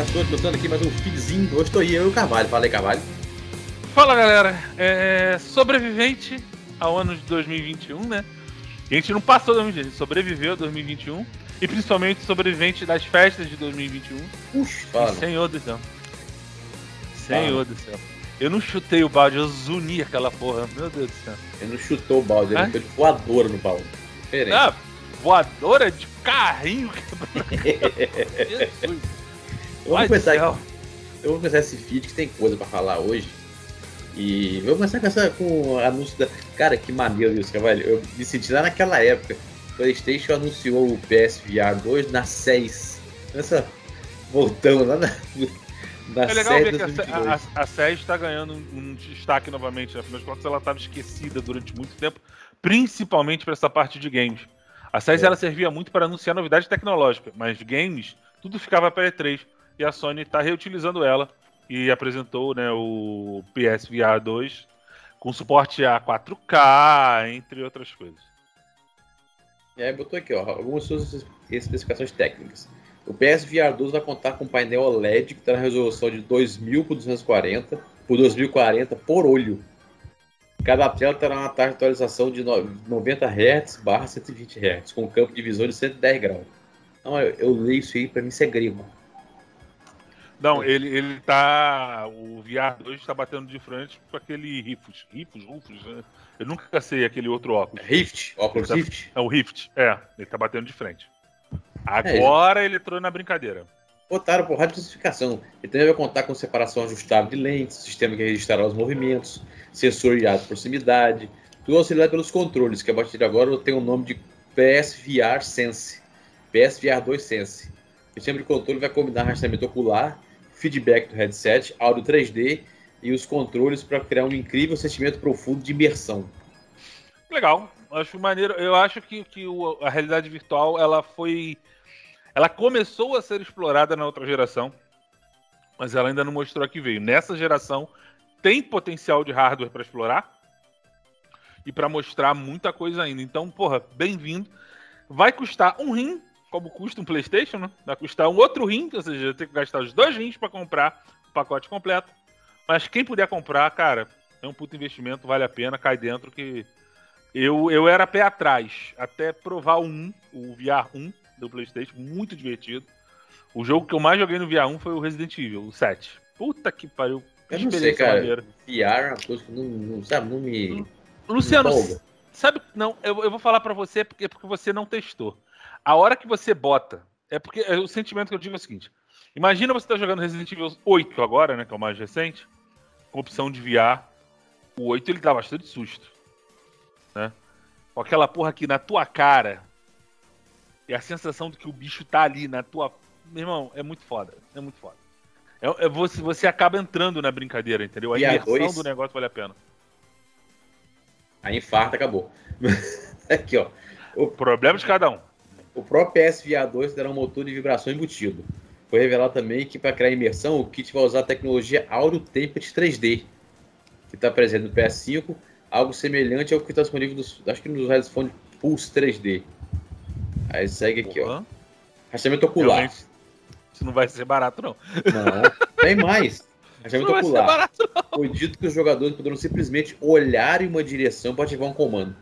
Fala, estou começando aqui mais um feedzinho. Hoje estou aí, eu e o Carvalho. Fala aí, Carvalho. Fala, galera. É, sobrevivente ao ano de 2021, né? E a gente não passou 2020, a gente sobreviveu a 2021. E principalmente sobrevivente das festas de 2021. Puxa, fala. Senhor do céu. Senhor do céu. Eu não chutei o balde, eu zuni aquela porra. Meu Deus do céu. Ele não chutou o balde, ele foi de voadora no balde. Diferente. Ah, voadora de carrinho. Jesus. Eu, vou começar, eu vou começar esse feed que tem coisa pra falar hoje. E vou começar com, essa, com o anúncio da. Cara, que maneiro isso, Carvalho. Eu me senti lá naquela época. PlayStation anunciou o PSVR 2 na 6. Nessa. Voltamos lá na. na É legal 6 ver que a, 2022. a, a SES está ganhando um, um destaque novamente. né? Afinal de contas, ela estava esquecida durante muito tempo, principalmente para essa parte de games. A SES É. ela servia muito para anunciar novidade tecnológica, mas games, tudo ficava para E3. E a Sony está reutilizando ela e apresentou né, o PSVR 2 com suporte a 4K, entre outras coisas. E aí botou aqui, ó, algumas suas especificações técnicas. O PSVR 2 vai contar com painel OLED que terá resolução de 2000 por 240 por 2040 por olho. Cada tela terá uma taxa de atualização de no- 90 Hz barra 120 Hz, com campo de visão de 110 graus. Não, eu, eu leio isso aí pra mim isso é grego. Não, ele, ele tá. O VR 2 está batendo de frente com aquele Rifus. Rifus, Rufus, né? Eu nunca sei aquele outro óculos. Rift, óculos tá- Rift. É o Rift, é, ele tá batendo de frente. Agora ele entrou na brincadeira. Botaram por rádio de classificação. Ele também vai contar com separação ajustável de lentes, sistema que registrará os movimentos, sensor de alta proximidade, tudo auxiliado pelos controles, que a partir de agora tem o nome de PSVR Sense. PSVR 2 Sense. O sistema de controle vai combinar rastreamento ocular, feedback do headset, áudio 3D e os controles para criar um incrível sentimento profundo de imersão. Legal, acho maneiro. Eu acho que, que a realidade virtual ela foi. Ela começou a ser explorada na outra geração, mas ela ainda não mostrou que veio. Nessa geração tem potencial de hardware para explorar e para mostrar muita coisa ainda. Então, porra, bem-vindo. Vai custar um rim, como custa um PlayStation, né? Vai custar um outro rim, ou seja, tem que gastar os dois rins para comprar o pacote completo. Mas quem puder comprar, cara, é um puto investimento, vale a pena, cai dentro que eu, eu era pé atrás, até provar o 1, o VR 1 do PlayStation, muito divertido. O jogo que eu mais joguei no VR 1 foi o Resident Evil, o 7. Puta que pariu. que Eu não sei, cara. maneira. VR é uma coisa que não, não, sabe, não me. Luciano, sabe, não, eu, eu vou falar pra você porque, porque você não testou. A hora que você bota, é porque é, o sentimento que eu digo é o seguinte: imagina você tá jogando Resident Evil 8 agora, né, que é o mais recente, com opção de VR. O 8 ele dá bastante susto, né? Com aquela porra aqui na tua cara e a sensação de que o bicho tá ali na tua, meu irmão, é muito foda, é muito foda. É, é você, você acaba entrando na brincadeira, entendeu? A VR imersão dois. do negócio vale a pena. Aí infarta, acabou. Aqui, ó. Problema de cada um. O próprio PSVR 2 terá um motor de vibração embutido. Foi revelado também que para criar imersão, o kit vai usar a tecnologia Audio Template 3D, que está presente no PS5, algo semelhante ao que está disponível nos, acho que nos headphones Pulse 3D. Aí segue aqui, ó. Porra. Rastreamento ocular. Realmente, isso não vai ser barato, não. Não, tem mais. Rastreamento ocular. barato. Foi dito que os jogadores poderão simplesmente olhar em uma direção para ativar um comando.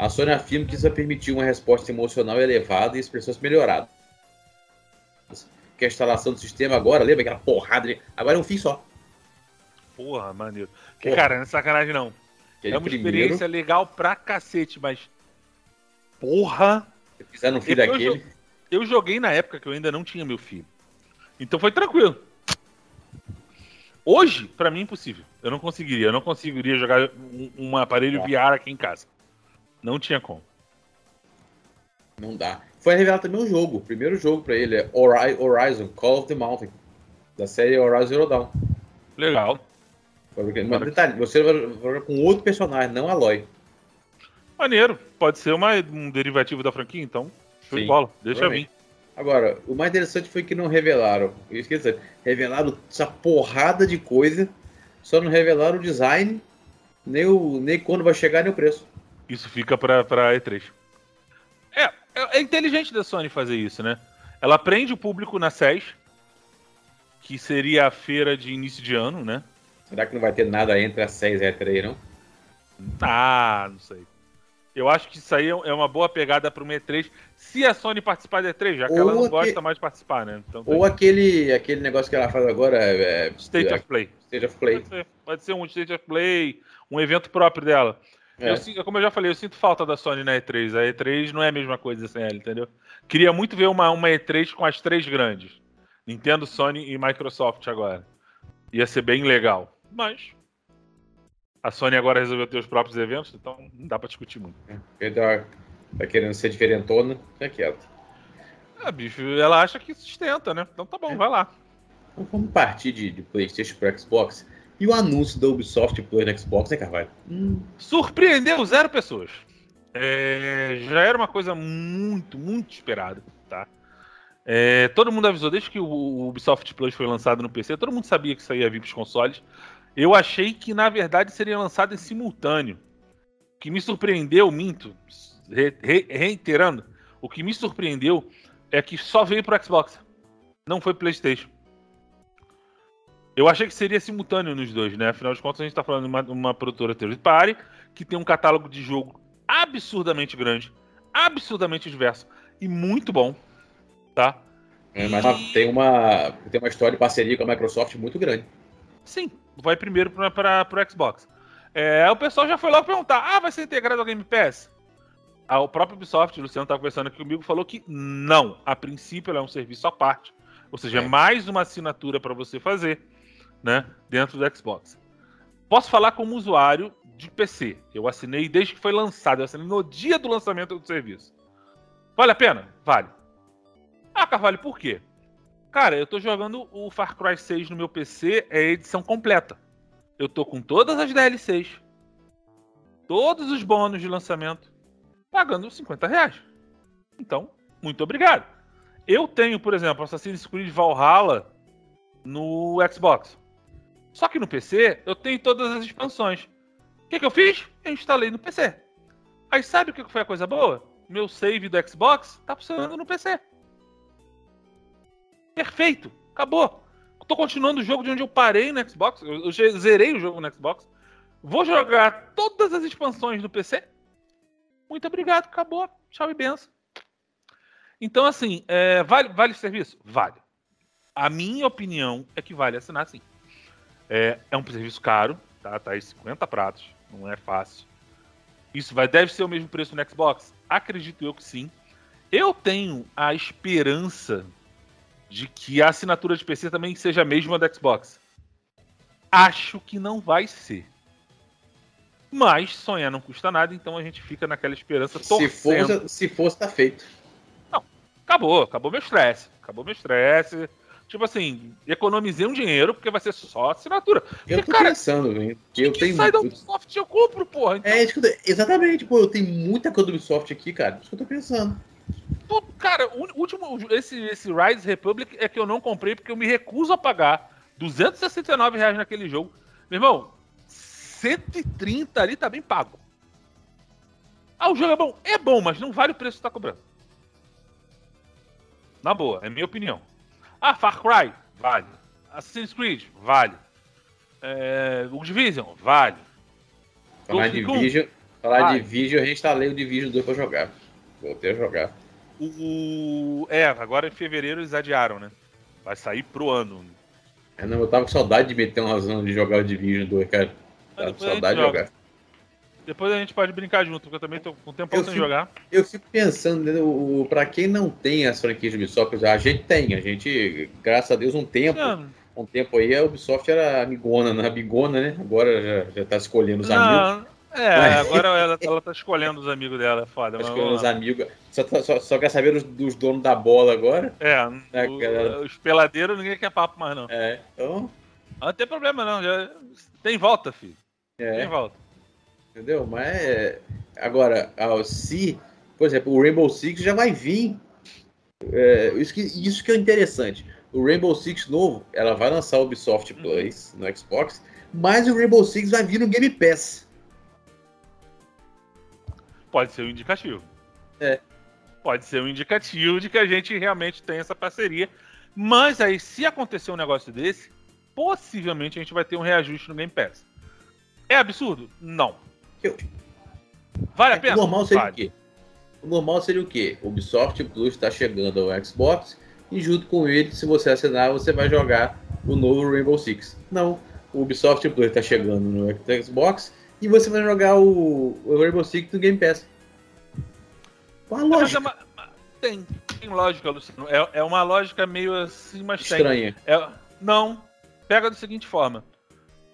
A Sony afirma que isso vai permitir uma resposta emocional elevada e expressões melhoradas. Que a instalação do sistema agora, lembra aquela porrada? de- Agora é um fim só. Porra, maneiro. Que, Porra. cara, não é sacanagem, não. Aquele é uma primeiro, experiência legal pra cacete, mas. Porra! se fizer um fim Eu- eu daquele. Eu joguei na época que eu ainda não tinha meu filho. Então foi tranquilo. Hoje, pra mim, é impossível. Eu não conseguiria. Eu não conseguiria jogar um, um aparelho Tá. VR aqui em casa. Não tinha como. Não dá. Foi revelado também um jogo. O primeiro jogo pra ele é Hori- Horizon Call of the Mountain. Da série Horizon Zero Dawn. Legal. Mas detalhe, você vai jogar com outro personagem, não Aloy. Maneiro. Pode ser uma, um derivativo da franquia, então. Show de bola. Deixa vir. Agora, o mais interessante foi que não revelaram. Eu esqueci, revelaram essa porrada de coisa, só não revelaram o design, nem, o, nem quando vai chegar, nem o preço. Isso fica pra, pra E3. É, é, é inteligente da Sony fazer isso, né? Ela prende o público na SES que seria a feira de início de ano, né? Será que não vai ter nada entre a 6 e a 3, não? Ah, não sei. Eu acho que isso aí é uma boa pegada para o E3, se a Sony participar da E3, já que Ou ela não aquele... gosta mais de participar, né? Então, Ou aquele, aquele negócio que ela faz agora. É... State of Play. State of Play. Pode ser, pode ser um State of Play, um evento próprio dela. É. Eu, como eu já falei, eu sinto falta da Sony na E3. A E3 não é a mesma coisa sem ela, entendeu? Queria muito ver uma, uma E3 com as três grandes: Nintendo, Sony e Microsoft agora. Ia ser bem legal. Mas a Sony agora resolveu ter os próprios eventos, então não dá pra discutir muito. Ele tá, tá querendo ser diferentona, fica quieto. Ah, bicho, ela acha que sustenta, né? Então tá bom, é. vai lá. Então vamos partir de, de PlayStation pro Xbox. E o anúncio da Ubisoft pro Xbox, né, Carvalho? Hum. Surpreendeu zero pessoas. É, já era uma coisa muito, muito esperada, tá? É, todo mundo avisou, desde que o Ubisoft Plus foi lançado no PC, todo mundo sabia que isso ia vir para os consoles. Eu achei que, na verdade, seria lançado em simultâneo. O que me surpreendeu, minto, re, re, reiterando, o que me surpreendeu é que só veio para o Xbox, não foi PlayStation. Eu achei que seria simultâneo nos dois, né? Afinal de contas, a gente está falando de uma, uma produtora third party que tem um catálogo de jogo absurdamente grande, absurdamente diverso e muito bom, tá? É, mas e... tem uma tem uma história de parceria com a Microsoft muito grande. Sim, vai primeiro para o Xbox. É, o pessoal já foi logo perguntar: ah, vai ser integrado ao Game Pass? Ah, o próprio Ubisoft, o Luciano estava conversando aqui comigo, falou que não. A princípio, é um serviço à parte. Ou seja, é mais uma assinatura para você fazer né, dentro do Xbox. Posso falar como usuário de PC. Eu assinei desde que foi lançado. Eu assinei no dia do lançamento do serviço. Vale a pena? Vale. Ah, Carvalho, por quê? Cara, eu tô jogando o Far Cry 6 no meu PC, é edição completa. Eu tô com todas as DLCs, todos os bônus de lançamento, pagando 50 reais. Então, muito obrigado. Eu tenho, por exemplo, Assassin's Creed Valhalla no Xbox. Só que no PC eu tenho todas as expansões. O que, que eu fiz? Eu instalei no PC. Aí sabe o que foi a coisa boa? Meu save do Xbox tá funcionando no PC. Perfeito. Acabou. Tô continuando o jogo de onde eu parei no Xbox. Eu, zerei o jogo no Xbox. Vou jogar todas as expansões do PC. Muito obrigado. Acabou. Tchau e benção. Então, assim, é, vale, vale o serviço? Vale. A minha opinião é que vale assinar sim. É, é um serviço caro, tá? Tá aí 50 pratos. Não é fácil. Isso vai, deve ser o mesmo preço no Xbox? Acredito eu que sim. Eu tenho a esperança de que a assinatura de PC também seja a mesma da Xbox. Acho que não vai ser. Mas sonhar não custa nada, então a gente fica naquela esperança torcendo. Se fosse, se fosse tá feito. Não, acabou, acabou meu estresse. Acabou meu estresse. Tipo assim, economizei um dinheiro porque vai ser só assinatura. Eu porque, tô cara, pensando, velho. Eu tenho sai da Ubisoft eu compro, porra. Então... É, exatamente, pô, eu tenho muita coisa do Ubisoft aqui, cara. Isso que eu tô pensando. Cara, o último, esse, esse Rise Republic é que eu não comprei porque eu me recuso a pagar 269 reais naquele jogo. Meu irmão, 130 ali tá bem pago. Ah, o jogo é bom? É bom, mas não vale o preço que tá cobrando. Na boa, é minha opinião. Ah, Far Cry? Vale. Assassin's Creed? Vale. É, o Division? Vale. Falar de Division, falar vale. de Division, eu reinstalei o Division 2 pra jogar. Voltei a jogar. O, é, agora em fevereiro eles adiaram, né? Vai sair pro ano. É, não, eu tava com saudade de meter uma razão de jogar o Division 2, cara. Tava com saudade de jogar. Depois a gente pode brincar junto, porque eu também tô com tempo sem jogar. Eu fico pensando, né, o, pra quem não tem as franquias de Ubisoft, a gente tem, a gente, graças a Deus, um tempo. Um tempo aí a Ubisoft era amigona, não é amigona, né? Agora já, já tá escolhendo os não, amigos. É, Mas... agora ela, ela tá escolhendo os amigos dela, é foda. Tá escolhendo os amigos. Só, só, só, quer saber dos, dos, donos da bola agora? É, né, o, os peladeiros ninguém quer papo mais, não. É, então. Não tem problema, não. Já... Tem volta, filho. É. Tem volta. Entendeu? Mas é, agora, se, por exemplo, o Rainbow Six já vai vir. É, isso, que, isso que é interessante. O Rainbow Six novo, ela vai lançar o Ubisoft uhum. Plus no Xbox, mas o Rainbow Six vai vir no Game Pass. Pode ser um indicativo. É. Pode ser um indicativo de que a gente realmente tem essa parceria. Mas aí, se acontecer um negócio desse, possivelmente a gente vai ter um reajuste no Game Pass. É absurdo? Não. Eu- Vale a pena? O normal seria Vale. o quê? O normal seria o quê? O Ubisoft Plus está chegando ao Xbox e junto com ele, se você assinar, você vai jogar o novo Rainbow Six. Não. O Ubisoft Plus está chegando no Xbox e você vai jogar o, o Rainbow Six no Game Pass. Qual a Mas é lógica uma- tem, tem lógica, Luciano. É, é uma lógica meio assim, mas tem. estranha? É- não. Pega da seguinte forma.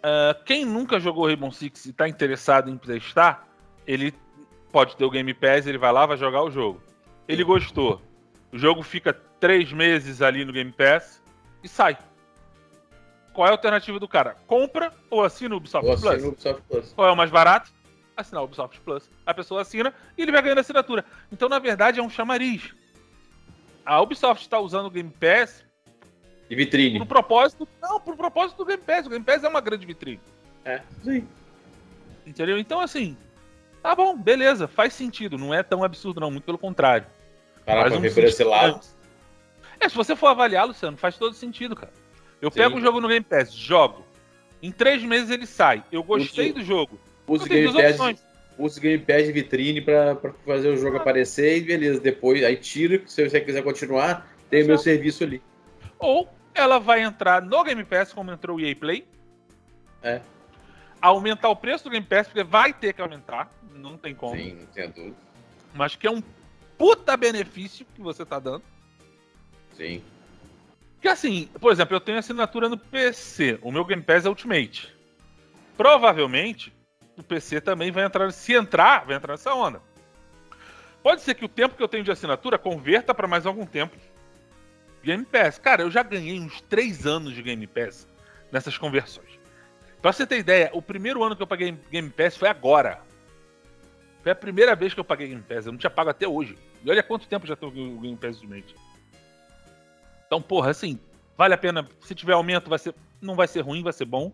Ah, quem nunca jogou Rainbow Six e está interessado em testar, ele pode ter o Game Pass, ele vai lá, vai jogar o jogo. Ele gostou. O jogo fica três meses ali no Game Pass e sai. Qual é a alternativa do cara? Compra ou assina o Ubisoft Plus? assina o Ubisoft Plus. Qual é o mais barato? Assinar o Ubisoft Plus. A pessoa assina e ele vai ganhando assinatura. Então, na verdade, é um chamariz. A Ubisoft está usando o Game Pass De vitrine. pro propósito. Não, pro propósito do Game Pass. O Game Pass é uma grande vitrine. É, sim. Entendeu? Então, assim. Tá bom, beleza, faz sentido. Não é tão absurdo, não. Muito pelo contrário. Faz pra um por esse lado. É, se você for avaliar, Luciano, faz todo sentido, cara. Eu Sim. pego o jogo no Game Pass, jogo. Em três meses ele sai. Eu gostei do jogo. Tenho Game Pass, o Game Pass de vitrine pra, pra fazer o jogo aparecer e beleza. Depois, aí tira, se você quiser continuar, tem o meu serviço ali. Ou ela vai entrar no Game Pass, como entrou o EA Play. É. Aumentar o preço do Game Pass, porque vai ter que aumentar. Não tem como. Sim, não tenho dúvida. Mas que é um puta benefício que você tá dando. Sim. Porque assim, por exemplo, eu tenho assinatura no PC. O meu Game Pass é Ultimate. Provavelmente, o PC também vai entrar. Se entrar, vai entrar nessa onda. Pode ser que o tempo que eu tenho de assinatura converta para mais algum tempo. Game Pass. Cara, eu já ganhei uns 3 anos de Game Pass nessas conversões. Pra você ter ideia, o primeiro ano que eu paguei Game Pass foi agora. Foi a primeira vez que eu paguei Game Pass. Eu não tinha pago até hoje. E olha quanto tempo já tem o Game Pass Ultimate. Então, porra, assim, vale a pena. Se tiver aumento, vai ser, não vai ser ruim, vai ser bom.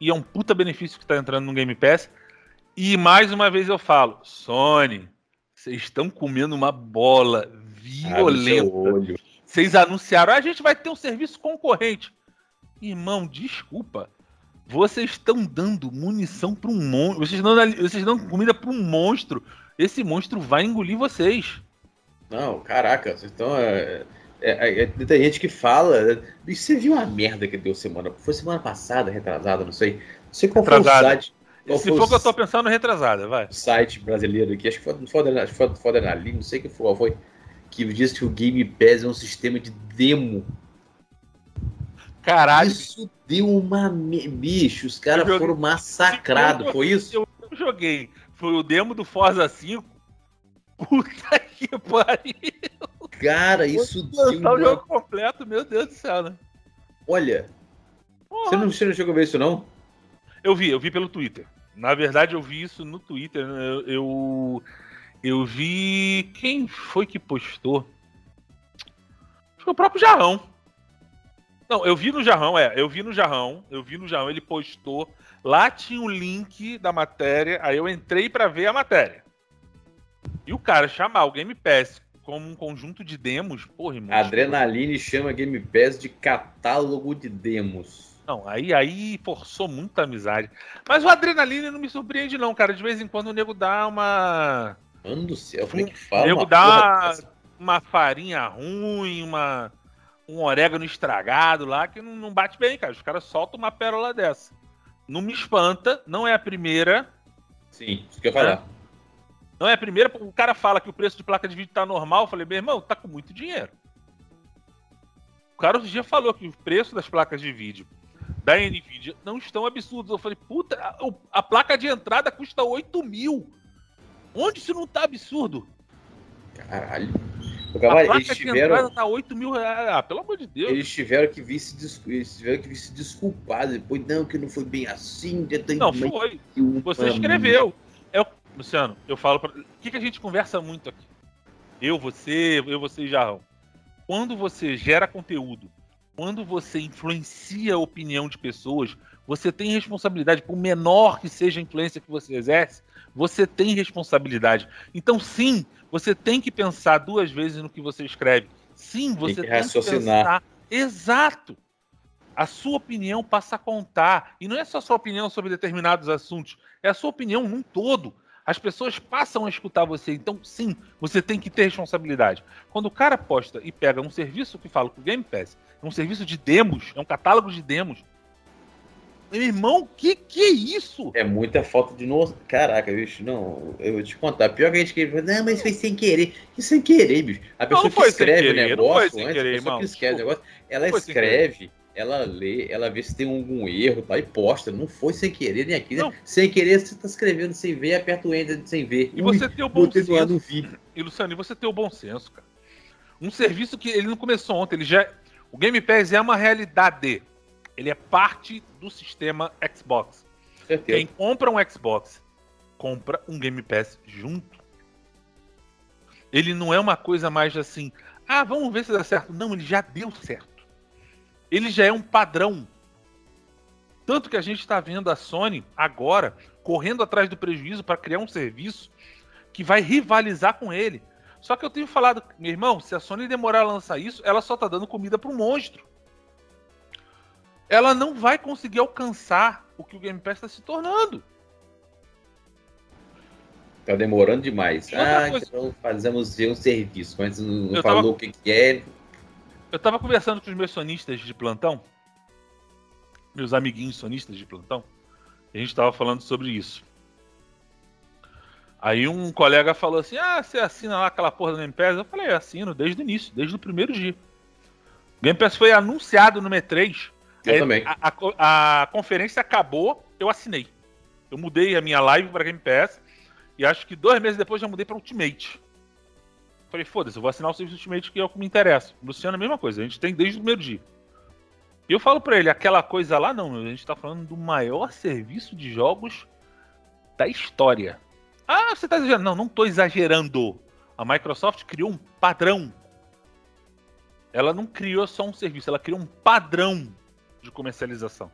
E é um puta benefício que tá entrando no Game Pass. E mais uma vez eu falo, Sony, vocês estão comendo uma bola seu violenta. Vocês anunciaram, "Ah, a gente vai ter um serviço concorrente. Irmão, desculpa. Vocês estão dando munição para um monstro. Vocês estão dando, vocês dão comida para um monstro. Esse monstro vai engolir vocês. Não, caraca, vocês estão. É, é, é, tem gente que fala. E você viu a merda que deu semana? Foi semana passada, retrasada, não sei. Não sei qual foi o Retrasada. site. Qual Se for o que eu tô pensando, retrasada, vai. site brasileiro aqui, acho que foi, não foi, acho que foi, não sei que foi, foi, que diz que o Game Pass é um sistema de demo. Caralho. Isso deu uma. Bicho, os caras joguei- foram massacrados, foi isso? Eu joguei. Foi o demo do Forza 5. Puta que pariu. Cara, isso deu Lançar o uma... jogo completo, meu Deus do céu, né? Olha, Porra. você não, você não chegou a ver isso, não? Eu vi, eu vi pelo Twitter. Na verdade, eu vi isso no Twitter. né? Eu, eu, eu vi. Quem foi que postou? Foi o próprio Jarrão. Não, eu vi no Jarrão, é. Eu vi no Jarrão. Eu vi no Jarrão, ele postou. Lá tinha o link da matéria. Aí eu entrei pra ver a matéria. E o cara chamar o Game Pass como um conjunto de demos, porra, irmão. Adrenaline chama Game Pass de catálogo de demos. Não, aí, aí forçou muita amizade. Mas o Adrenaline não me surpreende, não, cara. De vez em quando o nego dá uma. Mano do céu, como é que fala? nego uma dá dessa? uma farinha ruim, uma, um orégano estragado lá que não, não bate bem, cara. Os caras soltam uma pérola dessa. Não me espanta, não é a primeira. Sim, isso que eu ia falar. Não é a primeira. O cara fala que o preço de placa de vídeo tá normal. Eu falei, meu irmão, tá com muito dinheiro. O cara outro dia falou que o preço das placas de vídeo da Nvidia não estão absurdos. Eu falei, puta, a, a placa de entrada custa 8 mil. Onde isso não tá absurdo? Caralho. O A Cavalo, placa eles de tiveram, entrada tá 8 mil reais. Ah, pelo amor de Deus. eles tiveram que vir se, des- eles tiveram que vir se desculpar depois. Não, que não foi bem assim. tem Não, foi. Você escreveu. É o- Luciano, eu falo pra... O que, que a gente conversa muito aqui? Eu, você, eu, você e Jarrão. Quando você gera conteúdo, quando você influencia a opinião de pessoas, você tem responsabilidade, por menor que seja a influência que você exerce, você tem responsabilidade. Então, sim, você tem que pensar duas vezes no que você escreve. Sim, você que tem que, pensar Exato. A sua opinião passa a contar. E não é só a sua opinião sobre determinados assuntos, é a sua opinião num todo. As pessoas passam a escutar você. Então, sim, você tem que ter responsabilidade. Quando o cara posta e pega um serviço que fala com o Game Pass, é um serviço de demos, é um catálogo de demos. Meu irmão, que que é isso? É muita falta de noção. Caraca, bicho, não, eu vou te contar. Pior que a gente que não, mas foi sem querer. E sem querer, bicho. A pessoa não, não que escreve o negócio, antes, querer, a pessoa irmão. que escreve o negócio, ela escreve ela lê, ela vê se tem algum erro tá, e posta. Não foi sem querer nem aqui. Né? Sem querer, você tá escrevendo sem ver, aperta o enter sem ver. E você tem o bom senso. E Luciano, e você tem o bom senso, cara. Um serviço que ele não começou ontem, ele já. O Game Pass é uma realidade. Ele é parte do sistema Xbox. Certeza. Quem compra um Xbox, compra um Game Pass junto. Ele não é uma coisa mais assim, ah, vamos ver se dá certo. Não, ele já deu certo ele já é um padrão. Tanto que a gente está vendo a Sony agora correndo atrás do prejuízo para criar um serviço que vai rivalizar com ele. Só que eu tenho falado, meu irmão, se a Sony demorar a lançar isso, ela só está dando comida para um monstro. Ela não vai conseguir alcançar o que o Game Pass está se tornando. Tá demorando demais. Ah, coisa... então fazemos um serviço, mas não falou tava... o que, que é, eu tava conversando com os meus sonistas de plantão, meus amiguinhos sonistas de plantão, e a gente tava falando sobre isso. Aí um colega falou assim: Ah, você assina lá aquela porra do Game Pass? Eu falei: Assino desde o início, desde o primeiro dia. O Game Pass foi anunciado no M3. Eu também. A, a, a, conferência acabou, eu assinei. Eu mudei a minha live para Game Pass e acho que dois meses depois já mudei para Ultimate. Falei, foda-se, eu vou assinar o serviço Ultimate que é o que me interessa. Luciano, a mesma coisa, a gente tem desde o primeiro dia. E eu falo para ele, aquela coisa lá não, a gente tá falando do maior serviço de jogos da história. Ah, você tá exagerando. Não, não tô exagerando. A Microsoft criou um padrão. Ela não criou só um serviço, ela criou um padrão de comercialização.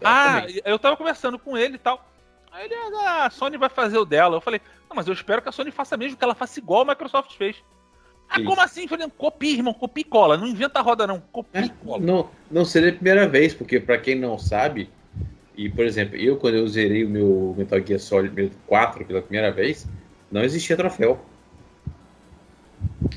Eu ah, também. eu tava conversando com ele e tal. Aí ele, ah, a Sony vai fazer o dela. Eu falei, não, mas eu espero que a Sony faça mesmo, que ela faça igual a Microsoft fez. Ah, Isso. como assim? Eu falei, copia, irmão, copia e cola. Não inventa a roda, não. Copia e é, cola. Não, não seria a primeira vez, porque para quem não sabe, e por exemplo, eu quando eu zerei o meu Metal Gear Solid 4 pela primeira vez, não existia troféu.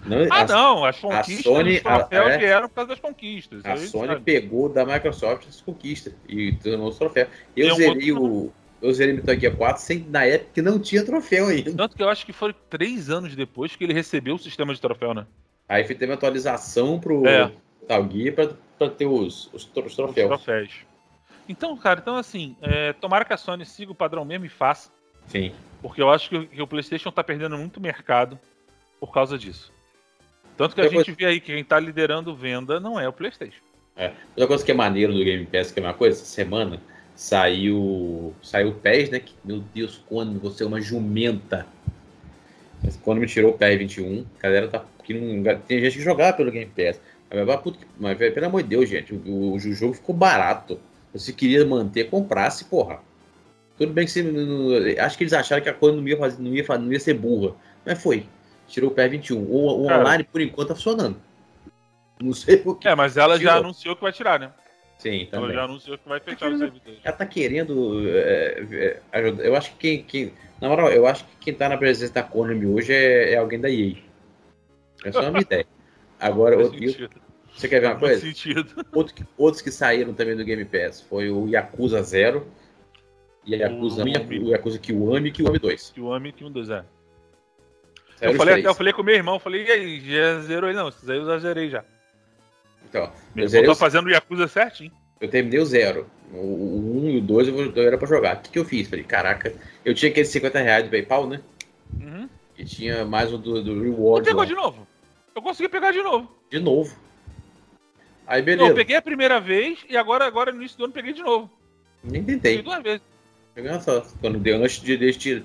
Não, ah, a, não, as conquistas, a Sony, os troféus a, é, vieram por causa das conquistas. A Sony sabe. pegou da Microsoft as conquistas e tornou os troféus. Eu zerei outro... o eu zerei Metal Gear 4 sem, na época que não tinha troféu ainda. Tanto que eu acho que foi três anos depois que ele recebeu o sistema de troféu, né? Aí teve uma atualização pro é. Metal Gear pra, pra ter os, os, os troféus. Os troféus. Então, cara, então assim, é, tomara que a Sony siga o padrão mesmo e faça. Sim. Porque eu acho que, que o PlayStation tá perdendo muito mercado por causa disso. Tanto que a gente vê aí que quem tá liderando venda não é o PlayStation. É. Outra coisa que é maneiro do Game Pass, que é uma coisa, essa semana, Saiu. Saiu o PES, né? Que, meu Deus, quando você é uma jumenta. Mas quando me tirou o PES 21, a galera tá. Que não, tem gente que jogava pelo Game Pass. Mas, puto, mas pelo amor de Deus, gente, o, o, o jogo ficou barato. Se queria manter, comprasse, porra. Tudo bem que você. acho que eles acharam que a coisa não ia, fazer, não ia, não ia ser burra. Mas foi. Tirou o PES 21. O, o online, por enquanto, tá funcionando. Não sei por que. É, mas ela tirou. já anunciou que vai tirar, né? Sim, também. Ela já anunciou que vai fechar o servidor. Ela tá querendo é, é, ajudar. Eu acho que quem, quem, Na moral, eu acho que quem tá na presença da Konami hoje é, é alguém da EA. É só uma ideia. Agora, outro, você quer ver uma coisa? Sentido. Outro, outros que saíram também do Game Pass foi o Yakuza 0 e Yakuza 1, o Yakuza Kiwami e Kiwami 2. Kiwami e Kiwami 2, é. Eu falei, eu falei com meu irmão, falei, e aí, já zerou ele? Não, esses aí eu já zerei já. Então, eu zerei tô fazendo o Yakuza certinho. Eu terminei o zero. O 1 um e o 2 eu, eu era pra jogar. O que, que eu fiz? Falei, caraca, eu tinha aqueles 50 reais do PayPal, né? Uhum. E tinha mais o do, do Reward. Você pegou lá. de novo? Eu consegui pegar de novo. De novo. Aí beleza. Não, eu peguei a primeira vez e agora, agora no início do ano peguei de novo. Nem tentei. Peguei duas vezes. Peguei só. Quando deu antes de tirar.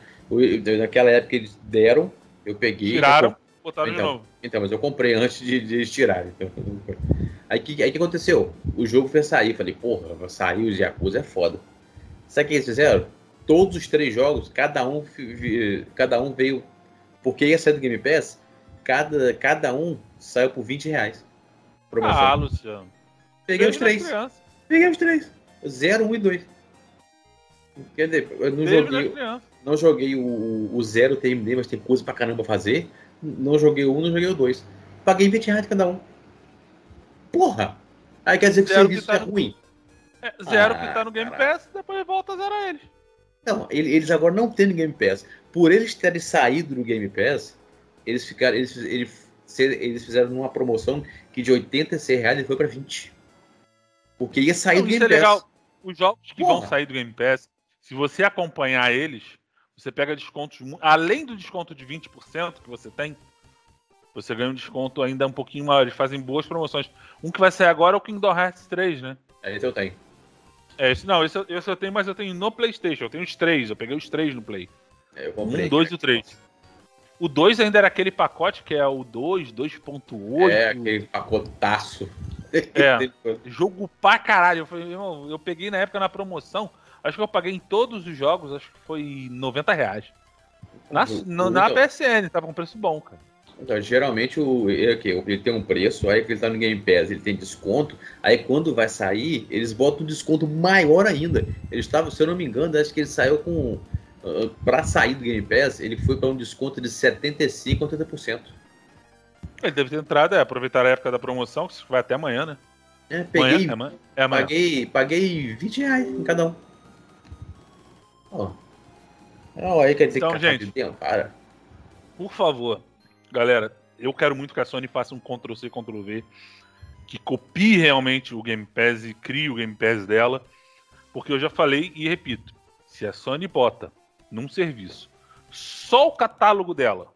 Naquela época eles deram, eu peguei. Tiraram, botaram então, de novo. Então, mas eu comprei antes de, de eles tirarem. Então, Aí que, aí que aconteceu? O jogo foi sair. Falei, porra, sair os Yakuza é foda. Sabe o que eles fizeram? Todos os três jogos, cada um, cada um veio. Porque ia sair do Game Pass, cada, cada um saiu por 20 reais. Promoção. Ah, Luciano. Peguei os três. Peguei os três. Zero, um e dois. Quer dizer, eu não nas joguei, não joguei o, o zero, terminei, mas tem coisa pra caramba fazer. Não joguei o um, não joguei o dois. Paguei 20 reais cada um. Porra! Aí quer dizer que o Zero serviço que tá é no- ruim. É, zero Ah, que tá no Game caralho. Pass, depois volta a zerar eles. Não, ele- eles agora não têm no Game Pass. Por eles terem saído do Game Pass, eles ficaram. Eles, eles, eles fizeram uma promoção que de 86 reais ele foi pra 20. Porque ia sair Não, do isso Game é Pass. legal. Os jogos que Porra. vão sair do Game Pass, se você acompanhar eles, você pega descontos. Além do desconto de 20% que você tem, você ganha um desconto ainda um pouquinho maior. Eles fazem boas promoções. Um que vai sair agora é o Kingdom Hearts 3, né? Aí eu tenho. É, esse, não, esse, eu- esse eu tenho, mas eu tenho no PlayStation. Eu tenho os três. Eu peguei os três no Play. É, Eu comprei. Um, dois e o três. O 2 ainda era aquele pacote que é o 2, 2.8. É, aquele pacotaço. É. Jogo pra caralho. Eu, falei, irmão, eu peguei na época na promoção. Acho que eu paguei em todos os jogos, acho que foi 90 reais. Na, no- na Então, PSN, tava com preço bom, cara. então, geralmente o, ele, aqui, ele tem um preço, aí que ele tá no Game Pass, ele tem desconto. Aí quando vai sair, eles botam um desconto maior ainda. Ele estava, se eu não me engano, acho que ele saiu com. Uh, pra sair do Game Pass, ele foi para um desconto de 75% a 80%. Ele deve ter entrado, é, aproveitar a época da promoção, que vai até amanhã, né? É, peguei, Amanhã, é amanhã. É amanhã. paguei, paguei 20 reais em cada um. Ó. Ó, aí quer dizer Então, que gente. Tempo, para. Por favor, galera, eu quero muito que a Sony faça um Ctrl-C, Ctrl-V, que copie realmente o Game Pass e crie o Game Pass dela, porque eu já falei e repito, se a Sony bota num serviço só o catálogo dela,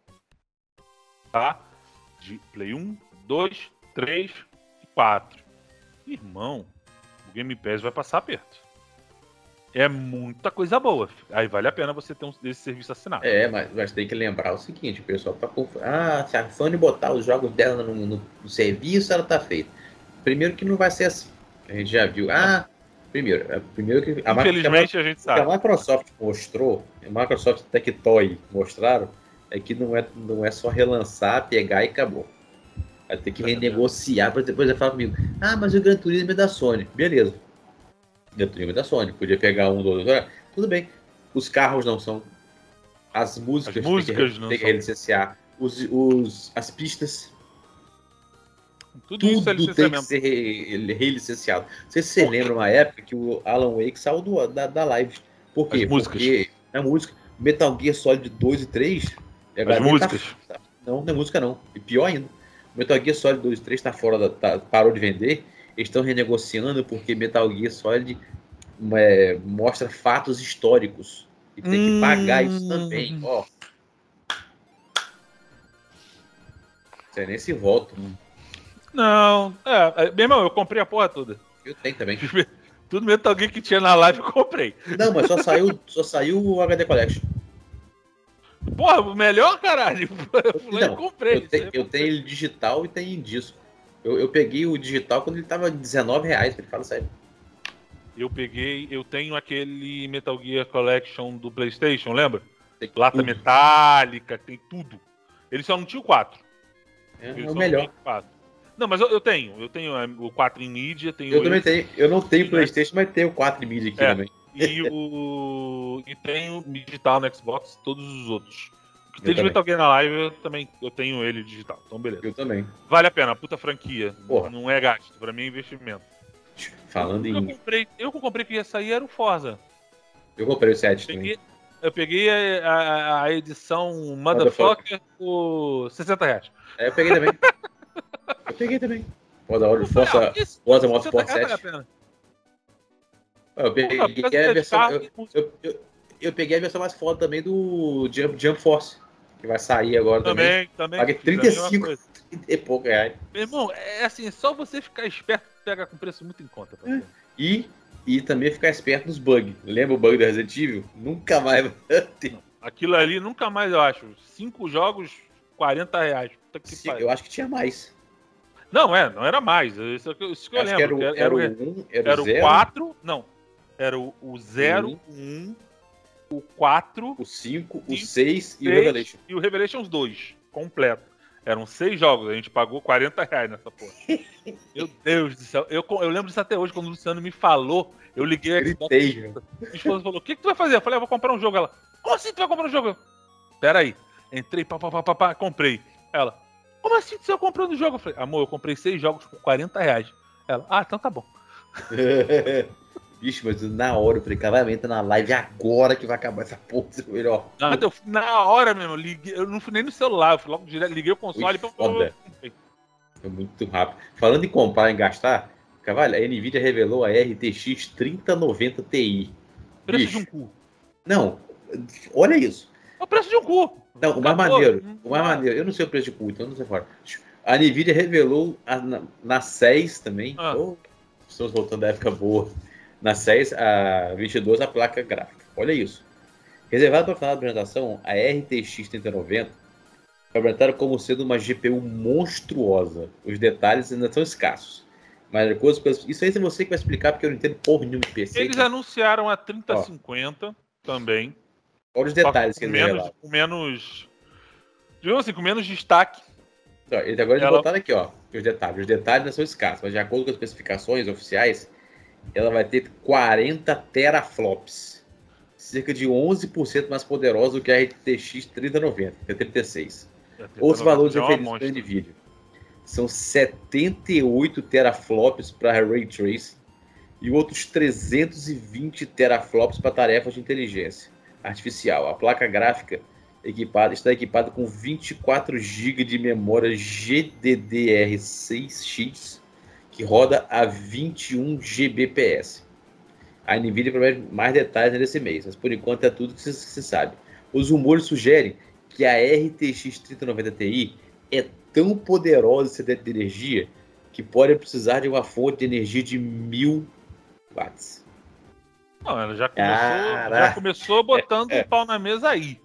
tá? De Play 1, 2, 3 e 4. Irmão, o Game Pass vai passar aperto. É muita coisa boa. Aí vale a pena você ter um desse serviço assinado. É, mas, mas tem que lembrar o seguinte, o pessoal tá confu- Ah, se a Sony botar os jogos dela no, no- no serviço, ela tá feita. Primeiro que não vai ser assim. A gente já viu. Ah, primeiro, é, primeiro que a, Infelizmente a gente o que a sabe. Microsoft mostrou, a Microsoft Tectoy mostraram, é que não é, não é só relançar, pegar e acabou. Vai ter que renegociar para depois ele falar comigo. Ah, mas o Gran Turismo é da Sony. Beleza. Gran Turismo é da Sony. Podia pegar um do outro. Ah, Tudo bem. Os carros não são. As músicas, As músicas tem não que, tem que são. relicenciar. Os, os, as pistas, Tudo, isso é tudo tem que ser re- relicenciado. Não sei se você lembra uma época que o Alan Wake saiu do- da, da live. Por quê? As músicas. Porque a música Metal Gear Solid 2 e 3. e agora As músicas. Tá, não, não é música não. E pior ainda. Metal Gear Solid 2 e 3 tá fora da, tá- parou de vender. Eles estão renegociando porque Metal Gear Solid é, mostra fatos históricos. E tem que pagar isso Hum. também. Ó. Você nem se volta. Não, é, é, meu irmão, eu comprei a porra toda. Eu tenho também. Tudo Metal Gear que tinha na live eu comprei. Não, mas só saiu, só saiu o HD Collection. Porra, o melhor, caralho. Eu Não, comprei. Eu, te- eu tenho ele digital e tenho em disco. Eu, eu peguei o digital quando ele tava 19 reais, ele fala sério. Eu peguei, eu tenho aquele Metal Gear Collection do PlayStation, lembra? Tem Lata tudo. metálica, tem tudo. Ele só não tinha o 4. É, é o melhor. tem o 4. Não, mas eu, eu tenho. Eu tenho é, o 4 em mídia, tenho Eu também esse, tenho. Eu não tenho Sim, Playstation, mas tenho 4 mídia aqui É. também. e o. e tenho digital no Xbox, todos os outros. O que tem de também. Metal Gear na live, eu também eu tenho ele digital. Então, beleza. Eu também. Vale a pena, puta franquia. Porra. Não é gasto, pra mim é investimento. Falando O eu em. comprei, eu que eu comprei que ia sair era o Forza. Eu comprei o 7 também. Peguei, eu peguei a, a- a edição Motherfucker por 60 reais. É, eu peguei também. eu peguei também. Pô, da hora, Ah, Forza 60 Motorsport reais vale a 7. pena. Eu peguei Porra, a de versão. Eu, eu, peguei a versão mais foda também do Jump, Jump Force. Que vai sair agora também. Também, também. Paguei fiz a mesma 35. coisa. E pouco reais. Meu irmão, é assim, só você ficar esperto pega com preço muito em conta. É. parceiro. E, e também ficar esperto nos bugs. Lembra o bug do Resident Evil? Nunca mais vai ter. Aquilo ali nunca mais eu acho. Cinco jogos, 40 reais. Eu acho que tinha mais. Não, é, não era mais. Isso, que eu- isso que eu acho que era lembro. o, era, era o 1, era, era o o 0, 4. Não. Era o, o 0, Um. o 1, o 4 o 5, o Cinco, 6 e o. Revelation. e o Revelations 2, completo. Eram seis jogos, a gente pagou 40 reais nessa porra. Meu Deus do céu. Eu, eu lembro disso até hoje, quando o Luciano me falou, eu liguei aqui. Gritei. Minha esposa falou: O que, que tu vai fazer? Eu falei: Eu vou comprar um jogo. Ela: Como assim tu vai comprar um jogo? Eu, Pera aí. Entrei, pá, pá, pá, pá, pá, comprei. Ela: Como assim você comprando jogo? Eu falei: Amor, eu comprei seis jogos por 40 reais. Ela: Ah, então tá bom. Bicho, mas na hora eu falei, cara, entra na live agora que vai acabar essa porra, seu melhor. Não, eu na hora mesmo, eu, liguei, eu não fui nem no celular, eu fui logo direto, liguei o console Foi e. Foi muito rápido. Falando em comprar e gastar, Cavalho, a Nvidia revelou a RTX 3090 Ti. Preço Bicho. de um cu. Não, olha isso. É o preço de um cu. Não, o mais Acabou. maneiro, o mais maneiro, eu não sei o preço de cu, então não sei fora. A Nvidia revelou a- na, na 6 também. Ah. Oh, estamos voltando da época boa. Na 6, a 22, a placa gráfica. Olha isso. Reservado para o final da apresentação, a RTX 3090 foi apresentada como sendo uma GPU monstruosa. Os detalhes ainda são escassos. Mas coisas, coisas- isso aí é você que vai explicar, porque eu não entendo porra nenhuma de PC. Eles cara. anunciaram a 3050 também. Olha os detalhes que eles menos, com menos. Digamos assim, com menos destaque. Ó, Eles agora eles Ela- botaram aqui, ó, os detalhes. Os detalhes são escassos, mas de acordo com as especificações oficiais, ela vai ter 40 teraflops, cerca de 11% mais poderosa do que a RTX 3090, que é 36. Outros valores é referidos monstra. pela NVIDIA são 78 teraflops para Ray Tracing e outros 320 teraflops para tarefas de inteligência artificial. A placa gráfica equipada, está equipada com 24 GB de memória GDDR6X que roda a 21 Gbps. A NVIDIA promete mais detalhes nesse mês, mas por enquanto é tudo que se, se sabe. Os rumores sugerem que a RTX 3090 Ti é tão poderosa de energia que pode precisar de uma fonte de energia de 1000 watts. Não, ela já começou, Caraca. já começou botando o pau na mesa aí.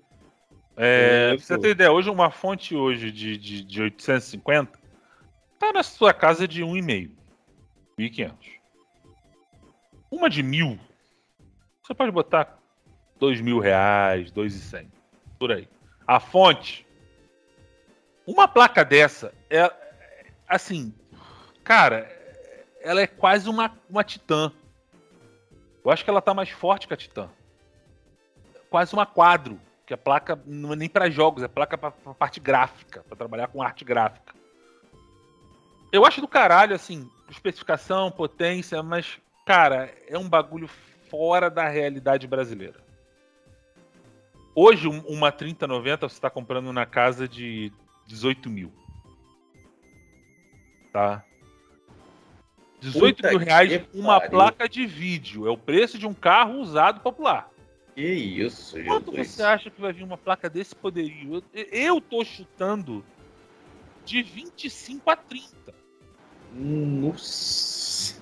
É, É, pra você ter ideia, hoje uma fonte hoje de, de, de 850 tá na sua casa de 1,5. 1.500. Uma de mil, você pode botar dois mil reais, dois e cem, por aí. A fonte, uma placa dessa é assim, cara, ela é quase uma, uma titã. Eu acho que ela tá mais forte que a Titã. Quase uma quadro, que a placa não é nem para jogos, é placa para parte gráfica, para trabalhar com arte gráfica. Eu acho do caralho, assim, especificação, potência, mas, cara, é um bagulho fora da realidade brasileira. Hoje, um- uma 3090 você está comprando na casa de 18 mil. Tá? 18 Puta mil reais uma pariu. placa de vídeo. É o preço de um carro usado popular. Que isso, Quanto Jesus. você acha que vai vir uma placa desse poderio? Eu, eu tô chutando de 25 a 30. Nossa.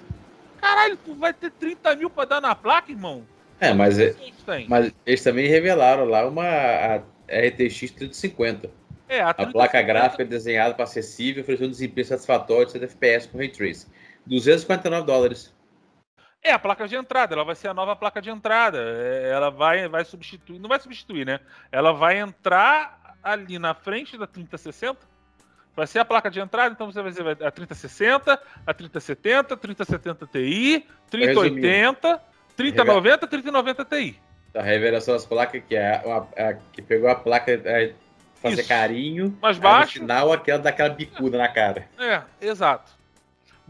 Caralho, tu vai ter 30 mil pra dar na placa, irmão? É, mas, é, mas eles também revelaram lá uma a RTX 3050. É, A 30, placa 50, gráfica desenhada para acessível, oferecendo um desempenho satisfatório de 60 FPS com Ray Tracing. 249 dólares. É a placa de entrada, ela vai ser a nova placa de entrada. É, Ela vai, vai substituir, não vai substituir, né? Ela vai entrar ali na frente da 3060. Vai ser a placa de entrada, então você vai ver a 3060, a 3070, 3070 Ti, 3080, 3090, 3090 Ti. A revelação das placas, que é a, a- que pegou a placa é, fazer Isso. carinho, Mais aí baixo. no final aquela daquela bicuda na cara. É, exato.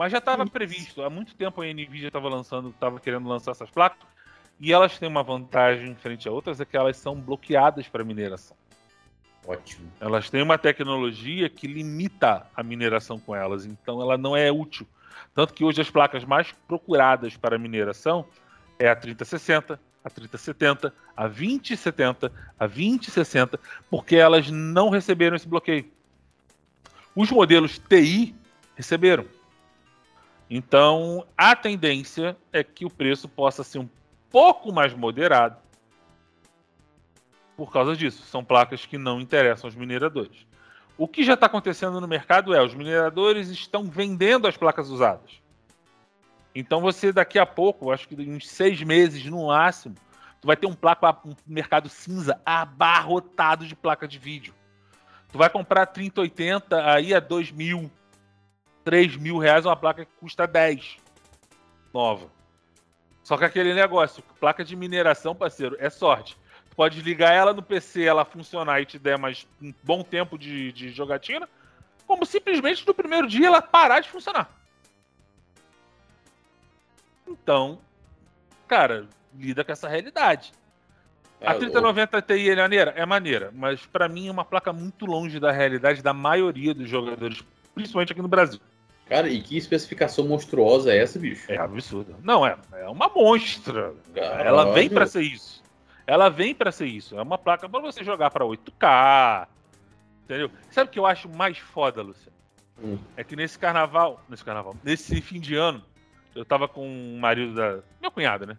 Mas já estava previsto. Há muito tempo a Nvidia estava lançando, estava querendo lançar essas placas. E elas têm uma vantagem frente a outras, é que elas são bloqueadas para mineração. Ótimo. Elas têm uma tecnologia que limita a mineração com elas, então ela não é útil. Tanto que hoje as placas mais procuradas para mineração é a 3060, a 3070, a 2070, a 2060, porque elas não receberam esse bloqueio. Os modelos TI receberam. Então, a tendência é que o preço possa ser um pouco mais moderado por causa disso. São placas que não interessam aos mineradores. O que já está acontecendo no mercado é os mineradores estão vendendo as placas usadas. Então você daqui a pouco, acho que uns seis meses no máximo, tu vai ter um, placa, um mercado cinza abarrotado de placa de vídeo. Tu vai comprar 3080, aí é 2 mil, 3 mil reais uma placa que custa 10. Nova. Só que aquele negócio, placa de mineração, parceiro, é sorte. Tu pode ligar ela no PC, ela funcionar e te der mais um bom tempo de, de jogatina, como simplesmente no primeiro dia ela parar de funcionar. Então, cara, lida com essa realidade. A 3090 é, Ti é maneira? É maneira, mas para mim é uma placa muito longe da realidade da maioria dos jogadores, principalmente aqui no Brasil. Cara, e que especificação monstruosa é essa, bicho? É absurdo. Não, é, é uma monstra. Caralho. Ela vem para ser isso. Ela vem para ser isso. É uma placa para você jogar para 8K. Entendeu? Sabe o que eu acho mais foda, Luciano? Hum. É que nesse carnaval, nesse carnaval, nesse fim de ano, eu tava com o marido da minha cunhada, né?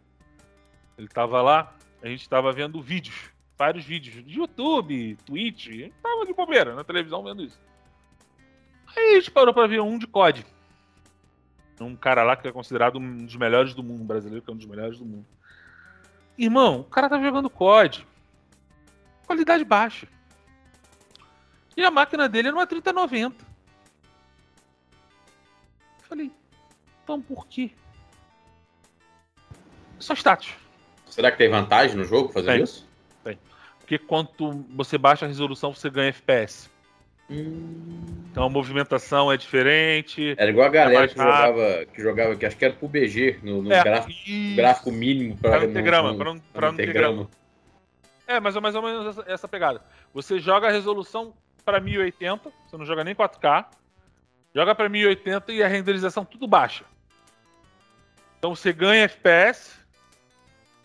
Ele tava lá, a gente tava vendo vídeos, vários vídeos de YouTube, Twitch, a gente tava de bobeira na televisão vendo isso. Aí a gente parou pra ver um de COD. Um cara lá que é considerado um dos melhores do mundo, um brasileiro que é um dos melhores do mundo. Irmão, o cara tá jogando COD. Qualidade baixa. E a máquina dele era uma 3090. Falei, então por quê? Só status. Será que tem vantagem no jogo fazer tem, isso? Tem. Porque quanto você baixa a resolução, você ganha FPS. Hum... Então a movimentação é diferente. Era igual a galera é que, jogava, que jogava, que acho que era pro BG, no, no é, gráfico, gráfico, mínimo. Para não ter grama. Para não, pra não ter grama. É, mais ou, mais ou menos essa, essa pegada. Você joga a resolução para 1080, você não joga nem 4K. Joga para 1080 e a renderização tudo baixa. Então você ganha FPS,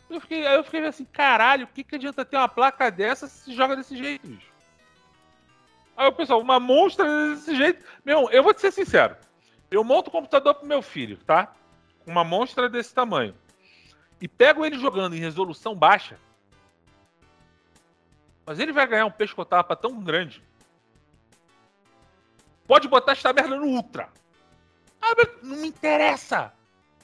eu fiquei, aí eu fiquei assim, caralho, o que, que adianta ter uma placa dessa se joga desse jeito, bicho? Aí o pessoal, uma monstra desse jeito. Meu, eu vou te ser sincero. Eu monto o computador pro meu filho, tá? Uma monstra desse tamanho. E pego ele jogando em resolução baixa. Mas ele vai ganhar um pescotapa tão grande. Pode botar esta merda no Ultra. Ah, não me interessa.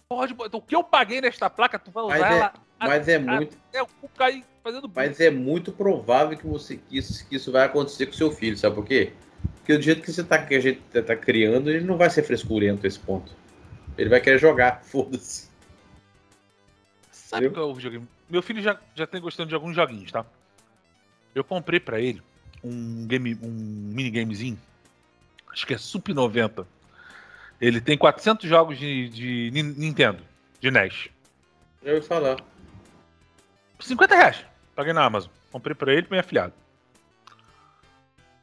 Pode botar. O que eu paguei nesta placa, tu vai usar é, ela mas é muito. É, cair fazendo Mas é muito provável que, você, que, isso, que isso vai acontecer com seu filho, sabe por quê? Porque do jeito que você tá, que a gente tá criando, ele não vai ser frescurento esse ponto. Ele vai querer jogar, foda-se. Sabe qual é o videogame? Meu filho já, já tem gostando de alguns joguinhos, tá? Eu comprei para ele um game, um minigamezinho. Acho que é Sup 90. Ele tem 400 jogos de, de Nintendo, de NES. Eu ia falar. 50 reais. Paguei na Amazon. Comprei pra ele e pro meu afilhado.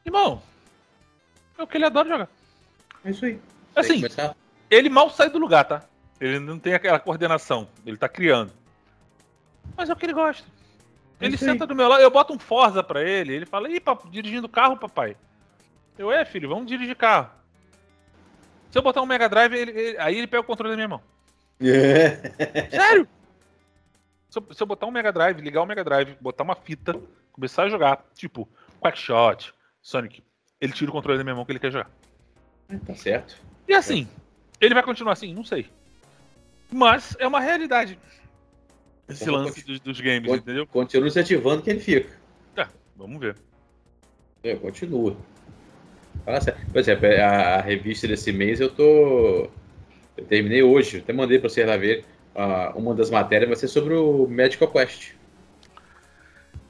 Irmão, é o que ele adora jogar. É isso aí. Assim, ele mal sai do lugar, tá? Ele não tem aquela coordenação. Ele tá criando. Mas é o que ele gosta. É ele senta do meu lado, eu boto um Forza pra ele, ele fala, ih, papo, dirigindo carro, papai. Eu, é, filho, vamos dirigir carro. Se eu botar um Mega Drive, ele, ele, aí ele pega o controle da minha mão. É. Sério? Se eu, se eu, botar um Mega Drive, ligar o Mega Drive, botar uma fita, começar a jogar, tipo, Quackshot, Sonic, ele tira o controle da minha mão que ele quer jogar. Tá certo. E assim, ele vai continuar assim? Não sei. Mas é uma realidade. Esse então, lance dos, dos, games, continua, entendeu? Continua incentivando que ele fica. Tá, vamos ver. É, continua. Fala sério. Por exemplo, a, a, revista desse mês eu tô. Eu terminei hoje, até mandei pra você lá ver uh, uma das matérias vai ser sobre o Medical Quest.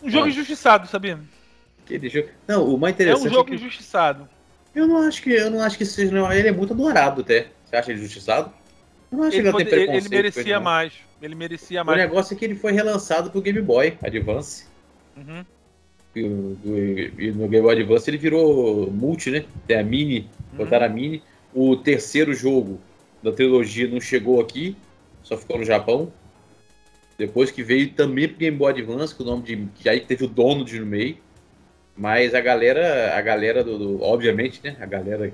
Um jogo ah. injustiçado, sabia? Aquele jogo... Não, o mais interessante. É um jogo é que... injustiçado. Eu não acho que eu não acho que seja. Não. Ele é muito adorado até. Você acha ele injustiçado? Eu não acho ele que ele, pode... ele merecia ele, mais. Ele merecia mais. O negócio é que ele foi relançado pro Game Boy Advance. Uhum. E, e, no Game Boy Advance ele virou multi, né? Tem a mini, uhum. botaram a mini. O terceiro jogo da trilogia não chegou aqui só ficou no Japão. Depois que veio também pro Game Boy Advance, com o nome de. que aí teve o dono de no meio. Mas a galera, a galera do, do, Obviamente, né? A galera.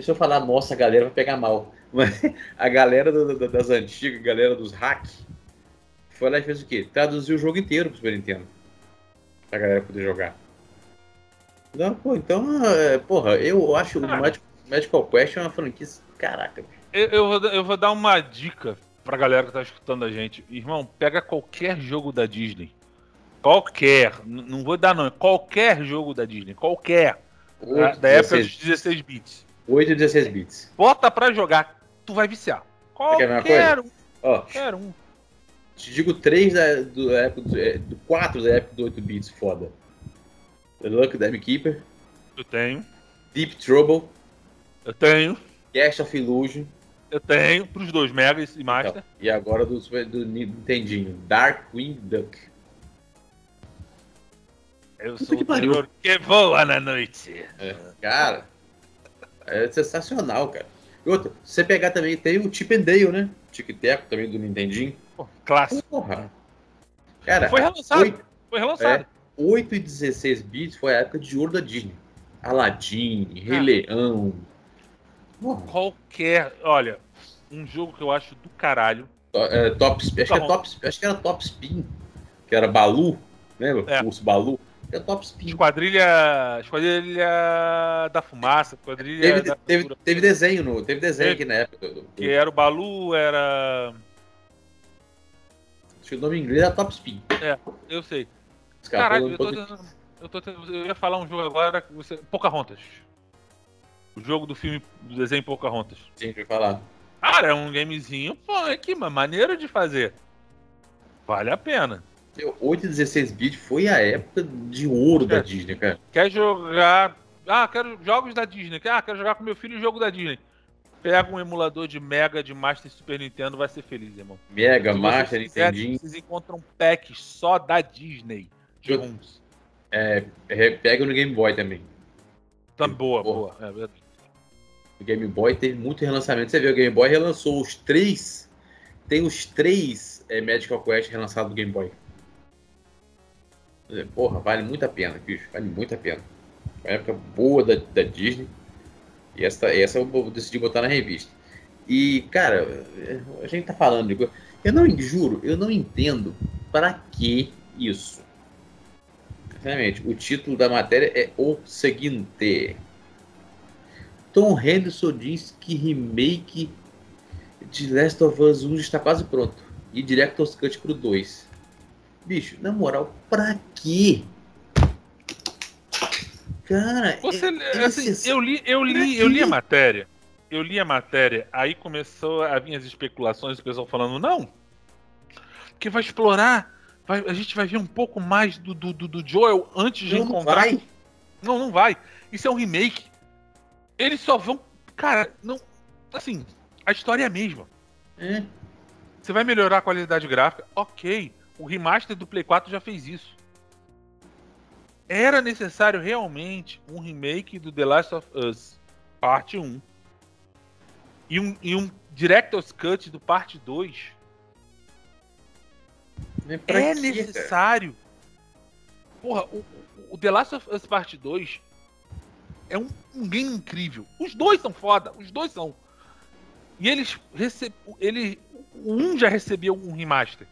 Se eu falar nossa, a galera vai pegar mal. Mas a galera do, do, das antigas, a galera dos hacks, foi lá e fez o quê? Traduziu o jogo inteiro pro Super Nintendo. Pra galera poder jogar. Não, pô, então, é, porra, eu acho o Magical, Magical Quest é uma franquia. Caraca, bicho. Eu, eu, vou, eu vou dar uma dica pra galera que tá escutando a gente. Irmão, pega qualquer jogo da Disney. Qualquer, não vou dar nome, qualquer jogo da Disney, qualquer. 8, da, da época dos 16 bits. 8 e 16 bits. Bota pra jogar, tu vai viciar. Qualquer um. Ó, qualquer um. Te digo 3 da, do, época do, é, do 4 da época do 8 bits, foda. The Luck Dam Keeper. Eu tenho. Deep Trouble. Eu tenho. Cash of Illusion. Eu tenho, pros dois, Mega e Master. Então, e agora do, do Nintendinho, Darkwing Duck. Eu Puta sou que o que voa na noite. É, cara, é sensacional, cara. E outra, se você pegar também, tem o Chip and Dale, né? Tic Teco também do Nintendinho. Pô, clássico. Porra. Cara, foi relançado. 8, foi relançado. É, 8 e 16 bits foi a época de ouro da Disney. Aladdin, Rei ah. Leão. Qualquer. Olha, um jogo que eu acho do caralho. É, top, acho, que é top, acho que era Top Spin, que era Balu, lembra? É. O Balu. É Top Spin. Esquadrilha. Esquadrilha da Fumaça, Esquadrilha. Teve, da teve, teve, desenho, no, teve desenho teve, aqui na época. Do, que era o Balu, era. Acho que o nome em inglês era Top Spin. É, eu sei. Caralho, eu tô, eu, tô, eu ia falar um jogo agora. Você, Pocahontas. O jogo do filme do desenho Pocahontas. Sim, vai falar. Cara, é um gamezinho, pô, aqui, uma maneira de fazer. Vale a pena. 8 e 16 bits foi a época de ouro é. da Disney, cara. Quer jogar. Ah, quero jogos da Disney. Ah, quero jogar com meu filho o jogo da Disney. Pega um emulador de Mega, de Master e Super Nintendo, vai ser feliz, irmão. Mega, Master, Nintendo. Vocês encontram packs só da Disney. De ROMs. É, pega no Game Boy também. Tá boa, boa. É verdade. O Game Boy teve muito relançamento. Você vê, o Game Boy relançou os três. Tem os três é, Magical Quest relançados no Game Boy. Porra, vale muito a pena, bicho. Vale muito a pena. Uma época boa da, da Disney. E essa, essa eu decidi botar na revista. E, cara, a gente tá falando de coisa. Eu não juro, eu não entendo para que isso. Sinceramente, o título da matéria é o seguinte. Tom Henderson diz que remake de Last of Us 1 está quase pronto. E Director's Cut pro 2. Bicho, na moral, pra quê? Cara, Você, é, assim, eu li, eu li, eu li a matéria. Eu li a matéria, aí começou a vir as especulações, o pessoal falando, não, que vai explorar, vai, a gente vai ver um pouco mais do, do, do Joel antes de não, encontrar. Não vai. Não, não vai. Isso é um remake. Eles só vão. Cara, não. Assim, a história é a mesma. É. Você vai melhorar a qualidade gráfica? Ok. O remaster do Play 4 já fez isso. Era necessário realmente um remake do The Last of Us, parte 1. E um, e um Director's Cut do parte 2. É necessário. Porra, o, o The Last of Us Parte 2 é um, um, game incrível. Os dois são foda, os dois são. E eles receb... ele o um já recebeu um remaster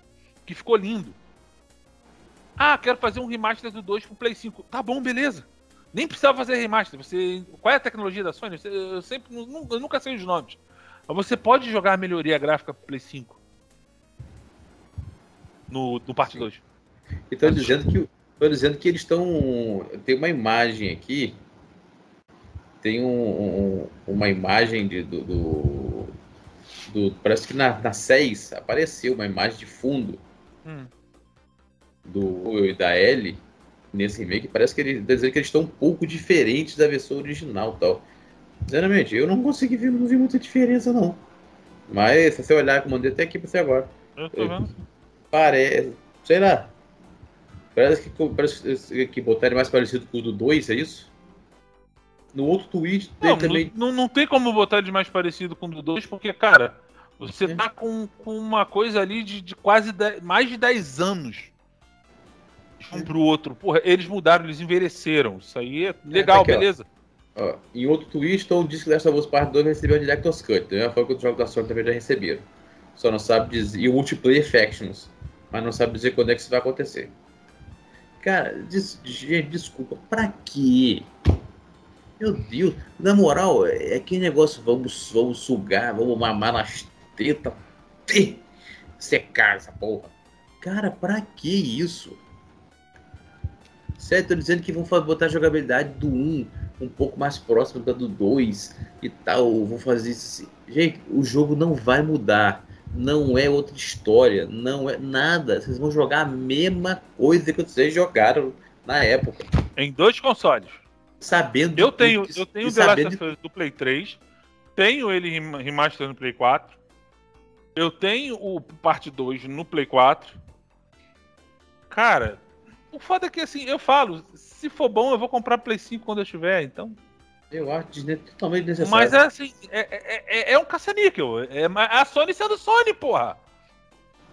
que ficou lindo. Ah, quero fazer um remaster do 2 pro Play 5. Tá bom, beleza. Nem precisava fazer remaster. Você, qual é a tecnologia da Sony? Eu sempre eu nunca sei os nomes. Mas você pode jogar a melhoria gráfica pro Play 5 no, no parte 2. Estou dizendo que dizendo que eles estão tem uma imagem aqui tem um, um, uma imagem de, do, do, do, parece que na, na 6 apareceu uma imagem de fundo hum. do da L nesse remake. Parece que eles, dizendo que eles estão um pouco diferentes da versão original tal. Sinceramente, eu não consegui ver, não vi muita diferença não. Mas se você olhar, eu mandei até aqui para você agora. Eu tô vendo. Parece, sei lá. Parece que, parece que botaram mais parecido com o do 2, é isso? No outro tweet não, também. Não, não tem como botar de mais parecido com o do 2, porque, cara, você é. tá com, com uma coisa ali de, de quase dez, mais de 10 anos. Um pro outro. Porra, eles mudaram, eles envelheceram. Isso aí é legal, é, tá aqui, beleza. Ó. Ó, em outro tweet, Tom disse que Last of Us Part 2 recebeu a Director's Cut. Da mesma forma que os jogos da Sony também já receberam. Só não sabe dizer. E o Multiplayer Factions. Mas não sabe dizer quando é que isso vai acontecer. Cara, des, gente, desculpa. Pra quê? Meu Deus, na moral, é que negócio, vamos, vamos sugar, vamos mamar nas tetas, secar essa porra. Cara, pra que isso? Sério, tô dizendo que vão botar a jogabilidade do 1 um pouco mais próxima da do 2 e tal. Vão fazer isso. Assim. Gente, o jogo não vai mudar. Não é outra história. Não é nada. Vocês vão jogar a mesma coisa que vocês jogaram na época. Em dois consoles. Sabendo. Eu tenho, eu tenho o The Last of Us do Play 3. Tenho ele remaster no Play 4. Eu tenho o parte 2 no Play 4. Cara, o foda é que assim, eu falo, se for bom, eu vou comprar Play 5 quando eu tiver, então. Eu acho totalmente necessário. Mas é assim, é, é, é, é um caça-níquel. É a Sony sendo Sony, porra.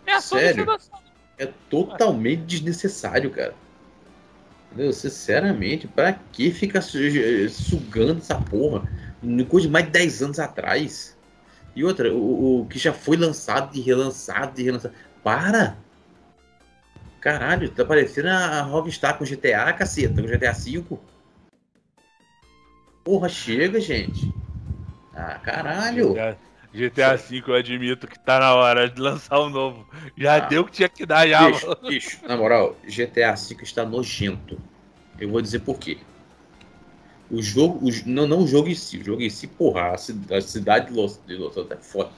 É a Sony Sério? sendo a Sony. É totalmente desnecessário, cara. Entendeu? Sinceramente, pra que ficar sugando essa porra? Coisa de mais de 10 anos atrás. E outra, o, o que já foi lançado e relançado e relançado. Para! Caralho, tá parecendo a Rockstar com GTA, caceta, com GTA V. Porra, chega, gente. Ah, caralho. GTA, V eu admito que tá na hora de lançar um novo. Já ah, deu o que tinha que dar já. Bicho, bicho, na moral, GTA V está nojento. Eu vou dizer por quê. O jogo, o, não, não o jogo em si, o jogo em si, porra, a, cidade de Los, de Los Angeles é foda.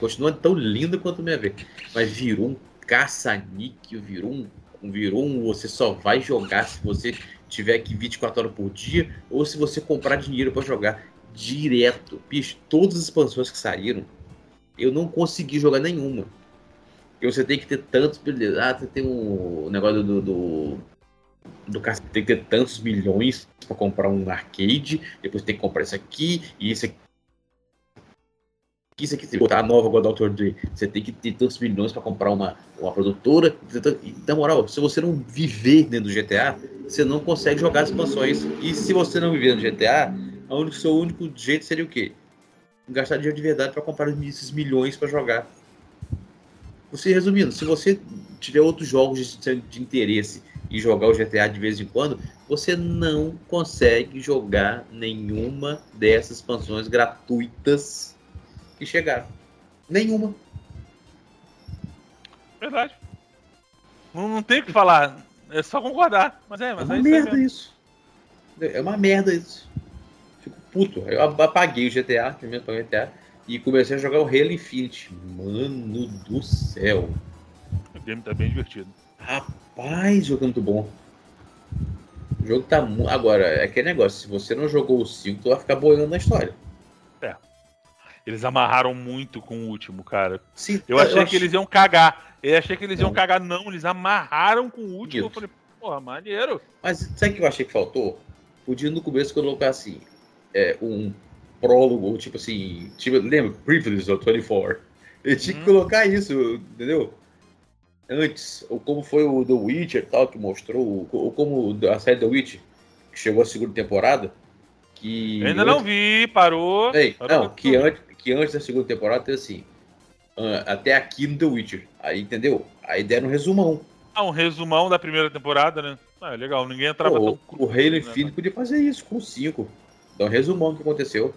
Continua tão linda quanto minha vez. Mas virou um caça-níquel, virou um, virou um. Você só vai jogar se você tiver aqui 24 horas por dia, ou se você comprar dinheiro para jogar direto. Bicho, todas as expansões que saíram, eu não consegui jogar nenhuma. Porque você tem que ter tantos. Ah, você tem um negócio do, do do tem que ter tantos milhões para comprar um arcade, depois tem que comprar isso aqui e isso aqui isso aqui, se botar a nova God Doctor Dre, você tem que ter tantos milhões para comprar uma, uma produtora. Na moral, se você não viver dentro do GTA, você não consegue jogar as expansões. E se você não viver no GTA, o seu único jeito seria o quê? Gastar dinheiro de verdade para comprar esses milhões para jogar. Você resumindo, se você tiver outros jogos de, de interesse e jogar o GTA de vez em quando, você não consegue jogar nenhuma dessas expansões gratuitas que chegaram. Nenhuma. Verdade. Não, não tem o que falar. É só concordar. Mas é, mas é uma é merda isso. É uma merda isso. Puto. Eu apaguei o GTA, primeiro o GTA, e comecei a jogar o Halo Infinite. Mano do céu. O game tá bem divertido. Rapaz, jogo é muito bom. O jogo tá muito. Agora, é aquele negócio: se você não jogou o 5, tu vai ficar boiando na história. Eles amarraram muito com o último, cara. Sim, eu achei eu que eles iam cagar. Eu achei que eles iam não. cagar, não. Eles amarraram com o último. Isso. Eu falei, porra, maneiro. Mas sabe o que eu achei que faltou? Podia no começo colocar assim, é, um prólogo, tipo assim, tipo, lembra? Privilege of 24. Ele tinha hum. que uhum. colocar isso, entendeu? Antes, ou como foi o The Witcher tal, que mostrou, ou como a série The Witcher, que chegou a segunda temporada, que... Eu ainda não vi, parou. Ei, parou não, que antes, que antes da segunda temporada tem assim. Uh, até aqui no The Witcher. Aí, entendeu? Aí deram um resumão. Ah, um resumão da primeira temporada, né? Ah, legal, ninguém entrava Pô, tão O Halo né, Infinite podia fazer isso com o 5. Dar um resumão do que aconteceu.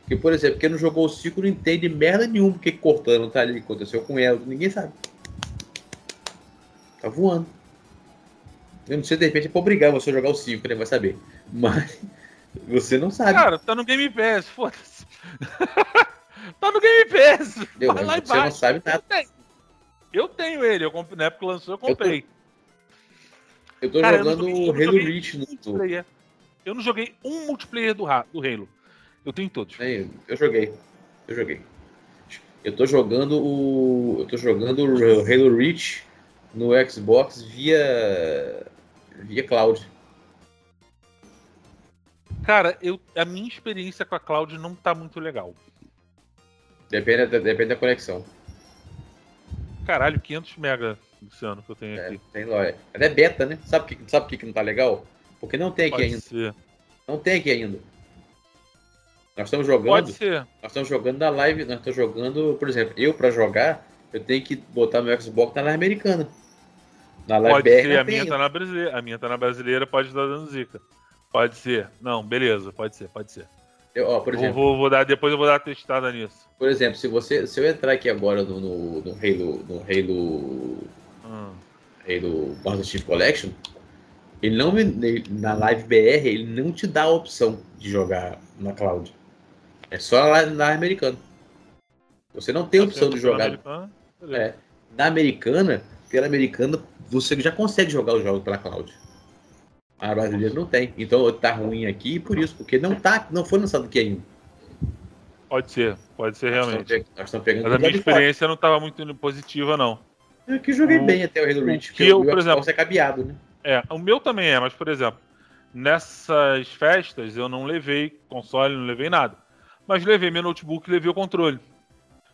Porque, por exemplo, quem não jogou o 5 não entende merda nenhuma porque cortando tá ali, aconteceu com ela, ninguém sabe. Tá voando. Eu não sei, de repente é pra obrigar você a jogar o 5, né? Vai saber. Mas você não sabe. Cara, tá no Game Pass, foda-se. Tá no Game Pass. Deu, Vai lá você embaixo. não sabe nada. Eu tenho, eu tenho ele. Eu comprei, na época que lançou, eu comprei. Eu tô, eu tô Cara, jogando o Halo Reach no multiplayer. Eu não joguei um multiplayer do, do Halo. Eu tenho todos. É, eu joguei. Eu joguei. Eu tô jogando o. Eu tô jogando o Halo Reach no Xbox via. via cloud. Cara, eu, a minha experiência com a cloud não tá muito legal. Depende, depende da conexão. Caralho, 500 mega, Luciano, que eu tenho é, aqui. Tem. Mas é beta, né? Sabe que sabe que não tá legal? Porque não tem aqui Pode ainda. Ser. Não tem aqui ainda. Nós estamos jogando. Pode ser. Nós estamos jogando na live. Nós estamos jogando, por exemplo, eu para jogar, eu tenho que botar meu Xbox na live americana. Na live pode BR, ser, a minha, tá na brasileira, a minha tá na brasileira, pode estar dando zica. Pode ser. Não, beleza, pode ser, pode ser. Eu, ó, por exemplo, vou, vou, dar, depois eu vou dar uma testada nisso. Por exemplo, se você se eu entrar aqui agora no, no, no Halo no Halo hum. Halo Master Chief Collection, Ele não ele, na Live BR ele não te dá a opção de jogar na cloud. É só lá na americana. Você não tem a opção de jogar. É, na americana, pela americana, você já consegue jogar os jogos pela cloud. A brasileira não tem. Então tá ruim aqui por isso, porque não tá, não foi lançado aqui ainda. Pode ser, pode ser realmente. Nós estamos pegando Mas a minha experiência não estava muito positiva, não. Eu que joguei o, bem até o Halo Reach, que eu, por exemplo, é cabeado, né? É, o meu também é, mas por exemplo, nessas festas eu não levei console, não levei nada. Mas levei meu notebook e levei o controle.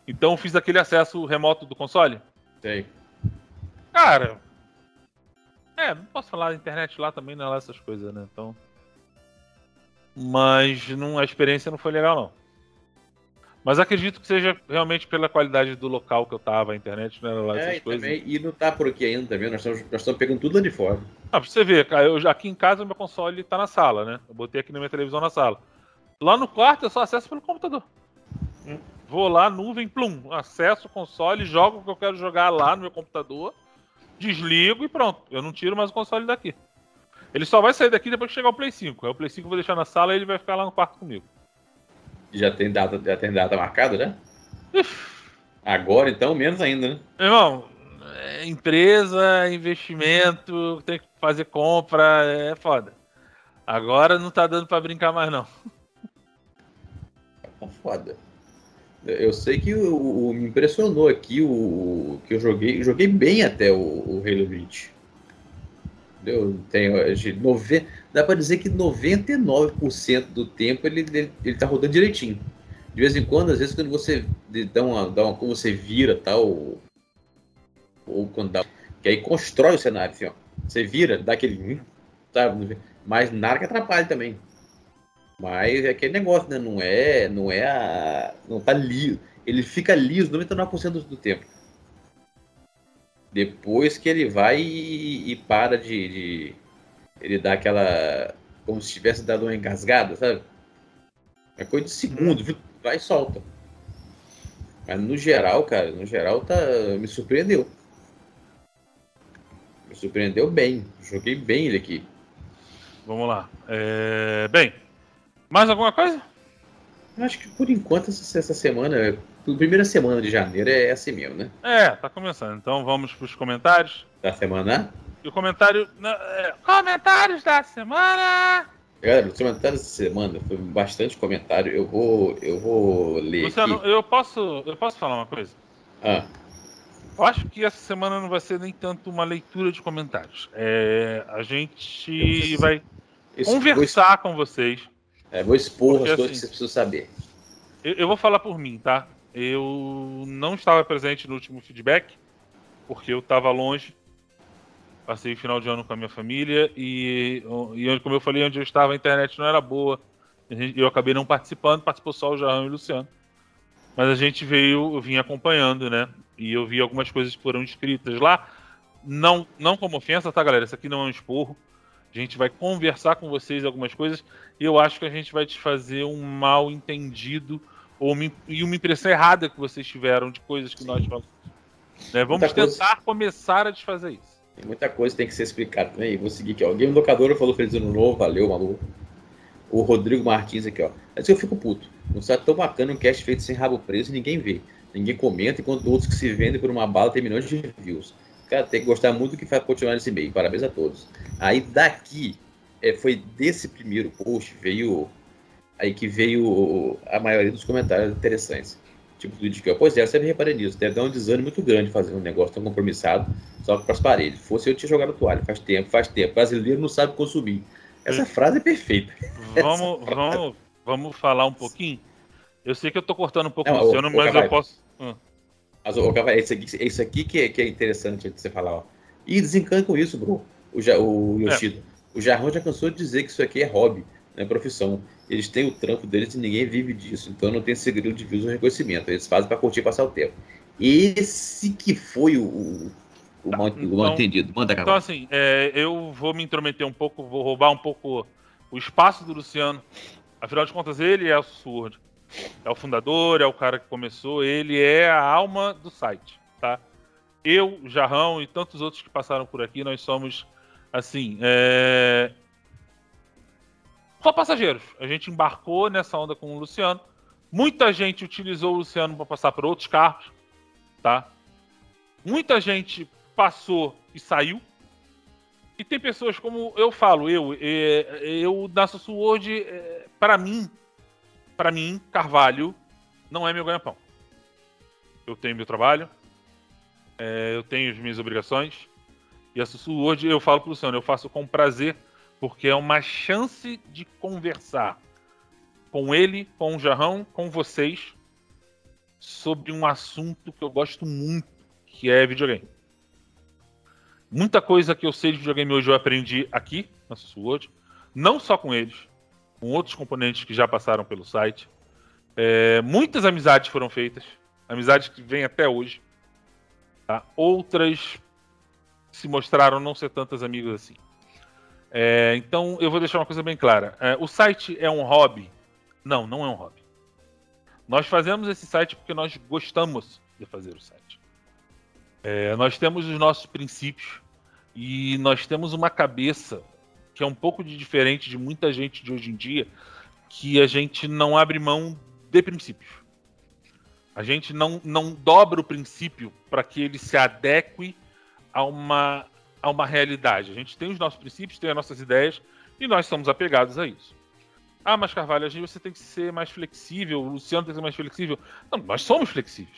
Então fiz aquele acesso remoto do console. Sei. Cara. É, não posso falar da internet lá também, não é lá essas coisas, né? Então. Mas não, a experiência não foi legal, não. Mas acredito que seja realmente pela qualidade do local que eu tava, a internet era lá essas é, e coisas. Também, e não tá por aqui ainda também, nós estamos, nós estamos pegando tudo lá de fora. Ah, pra você ver, cara, eu, aqui em casa meu console tá na sala, né? Eu botei aqui na minha televisão na sala. Lá no quarto eu só acesso pelo computador. Hum. Vou lá, nuvem, plum, acesso o console, jogo o que eu quero jogar lá no meu computador, desligo e pronto. Eu não tiro mais o console daqui. Ele só vai sair daqui depois que chegar o Play 5. Aí o Play 5 eu vou deixar na sala e ele vai ficar lá no quarto comigo. Já tem data, já tem data marcada, né? Agora, então, menos ainda, né? Irmão, é empresa, investimento, tem que fazer compra, é foda. Agora não tá dando para brincar mais, não. Tá foda. Eu sei que o, o, me impressionou aqui o, que eu joguei, joguei bem até o, o Halo Reach. Eu tenho de nove, dá para dizer que 99% do tempo ele, ele, ele tá rodando direitinho. De vez em quando, às vezes quando você dá uma, dá uma como você vira tal ou, ou quando dá, que aí constrói o cenário assim, ó. Você vira, dá aquele, sabe? Mas nada que atrapalhe também. Mas é aquele negócio, né? Não é, não é a, não tá liso. Ele fica liso 99% do, do tempo. Depois que ele vai e, e para de, de, Ele dá aquela. Como se tivesse dado uma engasgada, sabe? É coisa de segundo, viu? vai e solta. Mas no geral, cara, no geral tá. Me surpreendeu. Me surpreendeu bem. Joguei bem ele aqui. Vamos lá. É... Bem, mais alguma coisa? Acho que por enquanto essa, semana, primeira semana de janeiro é assim mesmo, né? É, tá começando. Então vamos para os comentários. Da semana? E o comentário. É, comentários da semana! Galera, os comentários da semana foi bastante comentário. Eu vou, eu vou ler. Luciano, aqui. eu posso, eu posso falar uma coisa? Ah. Eu acho que essa semana não vai ser nem tanto uma leitura de comentários. É, a gente vai conversar com vocês é, vou expor Porque, as coisas assim, que você precisa saber. Eu, eu, vou falar por mim, tá? Eu não estava presente no último feedback, porque eu estava longe. Passei o final de ano com a minha família e, e, como eu falei, onde eu estava a internet não era boa. Eu acabei não participando, participou só o Jarrão e o Luciano. Mas a gente veio, eu vim acompanhando, né? E eu vi algumas coisas que foram escritas lá. Não, não como ofensa, tá, galera? Isso aqui não é um esporro. A gente vai conversar com vocês algumas coisas e eu acho que a gente vai te fazer um mal entendido ou uma, e uma impressão errada que vocês tiveram de coisas que Sim. nós falamos. Né? Vamos muita tentar coisa... começar a desfazer isso. Tem muita coisa que tem que ser explicada também. Vou seguir aqui, ó. O Game Locador falou feliz ano novo, valeu, maluco. O Rodrigo Martins aqui, ó. Mas eu fico puto. Não está tão bacana um cast feito sem rabo preso e ninguém vê. Ninguém comenta, enquanto outros que se vendem por uma bala tem milhões de views. Cara, tem que gostar muito do que vai continuar nesse meio. Parabéns a todos. Aí daqui, é, foi desse primeiro post, veio. Aí que veio a maioria dos comentários interessantes. Tipo, do que, pois é, eu sempre reparei nisso. Deve dar um desânimo muito grande fazer um negócio tão compromissado só para as paredes. Fosse eu tinha jogado toalha, faz tempo, faz tempo. O brasileiro não sabe consumir. Essa frase é perfeita. Vamos, vamos, vamos falar um pouquinho. Eu sei que eu tô cortando um pouco o Luciano, mas eu posso. Hum. Mas, ô, é isso aqui, é isso aqui que, é, que é interessante de você falar, ó. E desencana com isso, bro. O, o Yoshida. É. O Jarrão já cansou de dizer que isso aqui é hobby, não é profissão. Eles têm o trampo deles e ninguém vive disso. Então não tem segredo de views ou reconhecimento. Eles fazem para curtir e passar o tempo. Esse que foi o, o, o, tá, mal, então, mal, entendido. Manda, Então, assim, é, eu vou me intrometer um pouco, vou roubar um pouco o espaço do Luciano. Afinal de contas, ele é o surdo é o fundador, é o cara que começou, ele é a alma do site, tá? Eu, Jarrão e tantos outros que passaram por aqui, nós somos Assim, é... só passageiros. A gente embarcou nessa onda com o Luciano. Muita gente utilizou o Luciano para passar por outros carros, tá? Muita gente passou e saiu. E tem pessoas como eu falo, eu, é, eu da Sussurro é, para mim, para mim, Carvalho não é meu ganha-pão. Eu tenho meu trabalho, é, eu tenho as minhas obrigações. E a hoje eu falo pro Luciano, eu faço com prazer, porque é uma chance de conversar com ele, com o Jarrão, com vocês, sobre um assunto que eu gosto muito, que é videogame. Muita coisa que eu sei de videogame hoje eu aprendi aqui na Sword, não só com eles, com outros componentes que já passaram pelo site. É, muitas amizades foram feitas, amizades que vêm até hoje. Tá? Outras se mostraram não ser tantas amigas assim. É, então eu vou deixar uma coisa bem clara: é, o site é um hobby? Não, não é um hobby. Nós fazemos esse site porque nós gostamos de fazer o site. É, nós temos os nossos princípios e nós temos uma cabeça que é um pouco de diferente de muita gente de hoje em dia, que a gente não abre mão de princípios. A gente não, não dobra o princípio para que ele se adeque a uma, a uma realidade. A gente tem os nossos princípios, tem as nossas ideias e nós somos apegados a isso. Ah, mas Carvalho, a gente você tem que ser mais flexível, o Luciano tem que ser mais flexível. Não, nós somos flexíveis.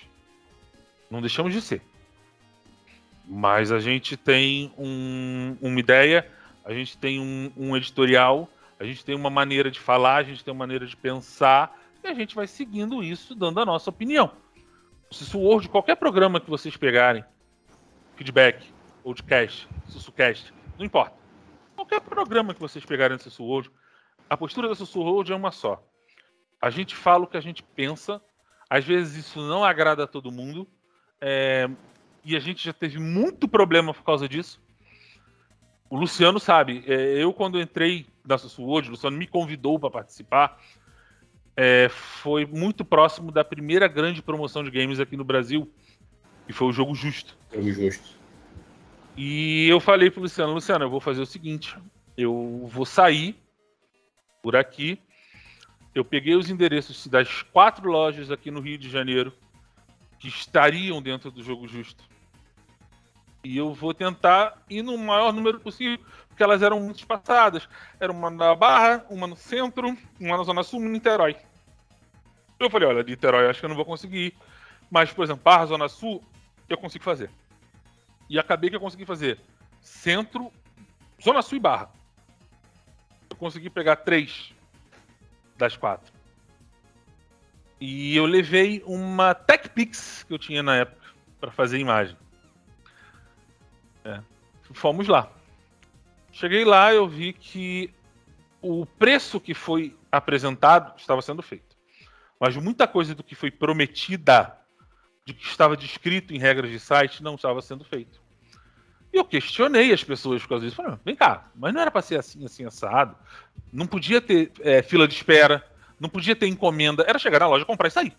Não deixamos de ser. Mas a gente tem um, uma ideia, a gente tem um, um, editorial, a gente tem uma maneira de falar, a gente tem uma maneira de pensar, e a gente vai seguindo isso, dando a nossa opinião. Se o de qualquer programa que vocês pegarem, feedback, podcast, sussucast, não importa. Qualquer programa que vocês pegarem no Sussurro a postura da Sussurro é uma só. A gente fala o que a gente pensa, às vezes isso não agrada a todo mundo, é, e a gente já teve muito problema por causa disso. O Luciano sabe, é, eu quando entrei na Sussurro o Luciano me convidou para participar. É, foi muito próximo da primeira grande promoção de games aqui no Brasil, que foi o Jogo Justo. Jogo Justo. E eu falei pro Luciano, Luciano, eu vou fazer o seguinte, eu vou sair por aqui. Eu peguei os endereços das quatro lojas aqui no Rio de Janeiro que estariam dentro do jogo justo. E eu vou tentar ir no maior número possível, porque elas eram muito espaçadas. Era uma na Barra, uma no centro, uma na Zona Sul, uma em Niterói. Eu falei, olha, Niterói acho que eu não vou conseguir. Mas, por exemplo, Barra, Zona Sul, eu consigo fazer. E acabei que eu consegui fazer centro, Zona Sul e Barra. Eu consegui pegar três das quatro. E eu levei uma TechPix que eu tinha na época para fazer imagem. É. Fomos lá. Cheguei lá, eu vi que o preço que foi apresentado estava sendo feito. Mas muita coisa do que foi prometida, de que estava descrito em regras de site, não estava sendo feito. E eu questionei as pessoas por causa disso. Falei, vem cá, mas não era para ser assim, assim, assado? Não podia ter é, fila de espera, não podia ter encomenda, era chegar na loja, comprar e sair.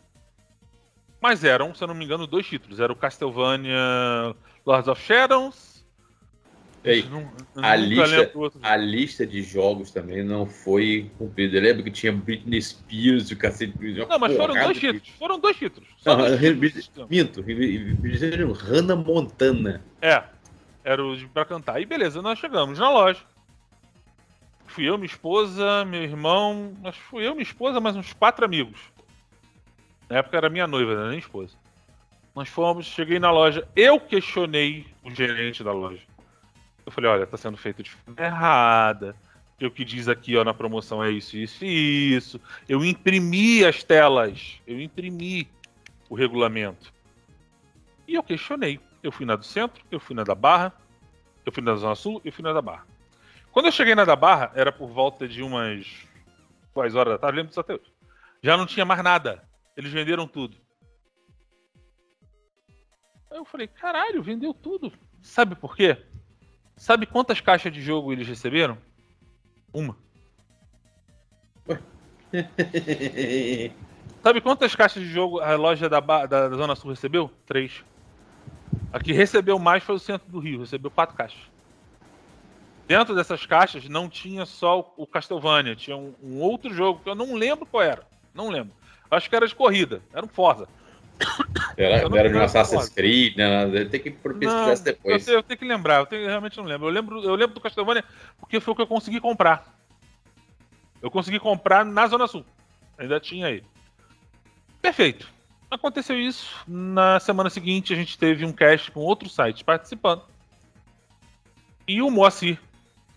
Mas eram, se eu não me engano, dois títulos. Era o Castlevania Lords of Shadows. Ei, não, a, lista, a lista de jogos também não foi cumprida. Eu lembro que tinha Britney Spears e o cacete. Não, mas foram dois títulos. Foram dois títulos. Não, dois títulos. Minto, Hannah Montana. É, era o pra cantar. E beleza, nós chegamos na loja. Fui eu, minha esposa, meu irmão. Mas fui eu, minha esposa, mais uns quatro amigos. Na época era minha noiva, não era nem esposa. Nós fomos, cheguei na loja. Eu questionei o gerente da loja. Eu falei, olha, tá sendo feito de forma errada. O que diz aqui ó, na promoção é isso, isso e isso. Eu imprimi as telas. Eu imprimi o regulamento. E eu questionei. Eu fui na do centro, eu fui na da Barra, eu fui na Zona Sul, eu fui na da Barra. Quando eu cheguei na da Barra, era por volta de umas quais horas da tarde, lembro disso até hoje. Já não tinha mais nada. Eles venderam tudo. Aí eu falei, caralho, vendeu tudo. Sabe por quê? Sabe quantas caixas de jogo eles receberam? Uma. Sabe quantas caixas de jogo a loja da, da, da Zona Sul recebeu? Três. A que recebeu mais foi o centro do Rio, recebeu quatro caixas. dentro dessas caixas não tinha só o Castlevania, tinha um, um, outro jogo que eu não lembro qual era. Não lembro. Acho que era de corrida, era um Forza. Era, não era de um Assassin's Creed, né? Tem que pesquisar isso depois. Eu, eu, tenho que lembrar, eu, tenho, eu, realmente não lembro. Eu, lembro. eu lembro do Castlevania porque foi o que eu consegui comprar. Eu consegui comprar na Zona Sul. Ainda tinha ele. Perfeito. Aconteceu isso. Na semana seguinte, a gente teve um cast com outros sites participando. E o Moacir,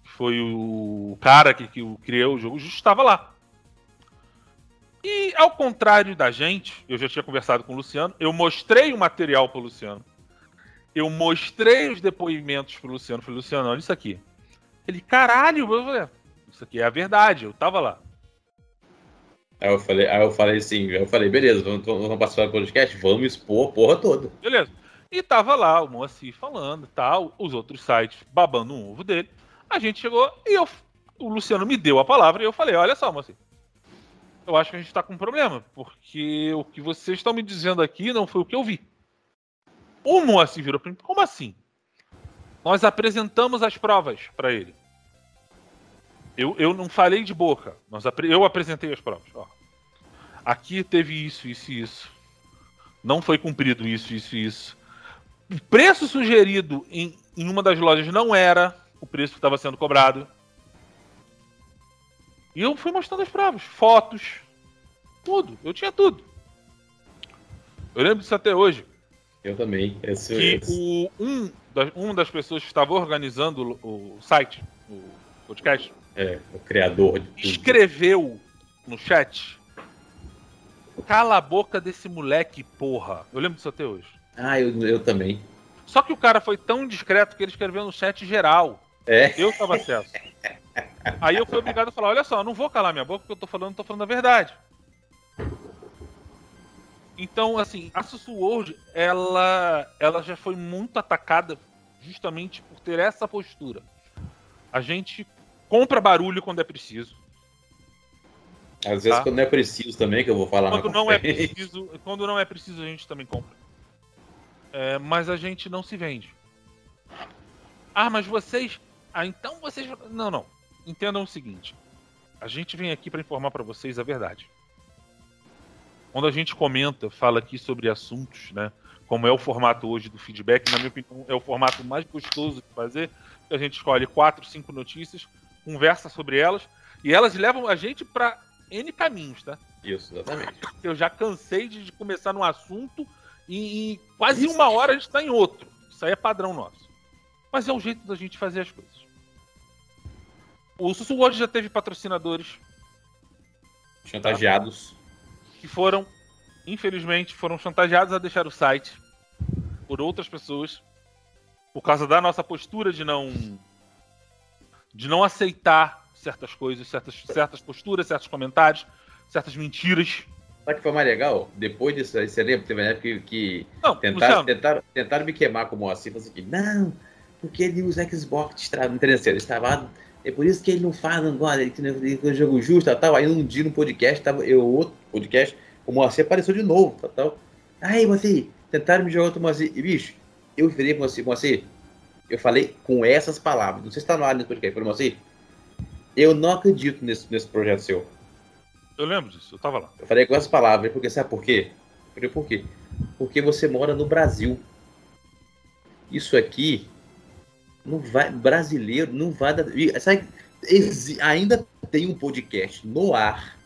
que foi o cara que, que criou o jogo, estava lá. E ao contrário da gente, eu já tinha conversado com o Luciano, eu mostrei o material para o Luciano. Eu mostrei os depoimentos para o Luciano. Falei, Luciano, olha isso aqui. Ele, caralho, isso aqui é a verdade, eu tava lá. Aí eu falei, aí eu falei assim, eu falei, beleza, vamos, vamos passar o podcast, vamos expor a porra toda. Beleza. E tava lá o Moacir falando tal, os outros sites babando um ovo dele. A gente chegou e eu, o Luciano me deu a palavra e eu falei, olha só, Moacir, eu acho que a gente está com um problema, porque o que vocês estão me dizendo aqui não foi o que eu vi. O Moacir virou para mim, como assim? Nós apresentamos as provas para ele. Eu, eu não falei de boca, nós, eu apresentei as provas. Ó. Aqui teve isso, isso e isso. Não foi cumprido isso, isso e isso. O preço sugerido em, em uma das lojas não era o preço que estava sendo cobrado. E eu fui mostrando as provas, fotos, tudo. Eu tinha tudo. Eu lembro disso até hoje. Eu também. Esse, que esse... O, um, das, um das pessoas que estava organizando o, o site, o podcast, é, o criador de tudo. escreveu no chat. Cala a boca desse moleque, porra. Eu lembro disso até hoje. Ah, eu, eu também. Só que o cara foi tão discreto que ele escreveu no chat geral. É. Eu tava acesso. Aí eu fui obrigado a falar: olha só, não vou calar minha boca porque eu tô falando, tô falando a verdade. Então, assim, a Sussu World, ela, ela já foi muito atacada justamente por ter essa postura. A gente compra barulho quando é preciso. Às vezes tá? quando não é preciso também, que eu vou falar quando não é preciso Quando não é preciso, a gente também compra. É, mas a gente não se vende. Ah, mas vocês. Ah, então vocês. Não, não entendam o seguinte: a gente vem aqui para informar para vocês a verdade. Quando a gente comenta, fala aqui sobre assuntos, né? Como é o formato hoje do feedback, na minha opinião, é o formato mais gostoso de fazer. A gente escolhe quatro, cinco notícias, conversa sobre elas e elas levam a gente para N caminhos, tá? Isso, exatamente. Eu já cansei de começar num assunto e, e quase Isso. uma hora a gente está em outro. Isso aí é padrão nosso. Mas é o jeito da gente fazer as coisas. O Sussu World já teve patrocinadores. Chantageados. Tá? Que foram, infelizmente, foram chantageados a deixar o site por outras pessoas. Por causa da nossa postura de não. de não aceitar certas coisas, certas, certas posturas, certos comentários, certas mentiras. Sabe que foi mais legal? Depois disso aí, você lembra? Teve uma época que, que não, tentaram, tentaram, tentaram, me queimar como assim, assim, não, porque ele usa Xbox, não entendeu? Ele estava é por isso que ele não faz, não gosta, ele tem um jogo justo, tal, tal. Aí um dia no podcast, tava, eu, outro podcast, o Moacir apareceu de novo, tal, tal. Aí, Moacir, tentaram me jogar outro Moacir. E, bicho, eu virei pro Moacir, Moacir, eu falei com essas palavras. Não sei se tá no ar nesse podcast, falei, Moacir, eu não acredito nesse, nesse projeto seu. Eu lembro disso, eu tava lá. Eu falei com essas palavras, porque sabe por quê? Eu falei, por quê? Porque você mora no Brasil. Isso aqui não vai, brasileiro não vai dar. Sabe, ainda tem um podcast no ar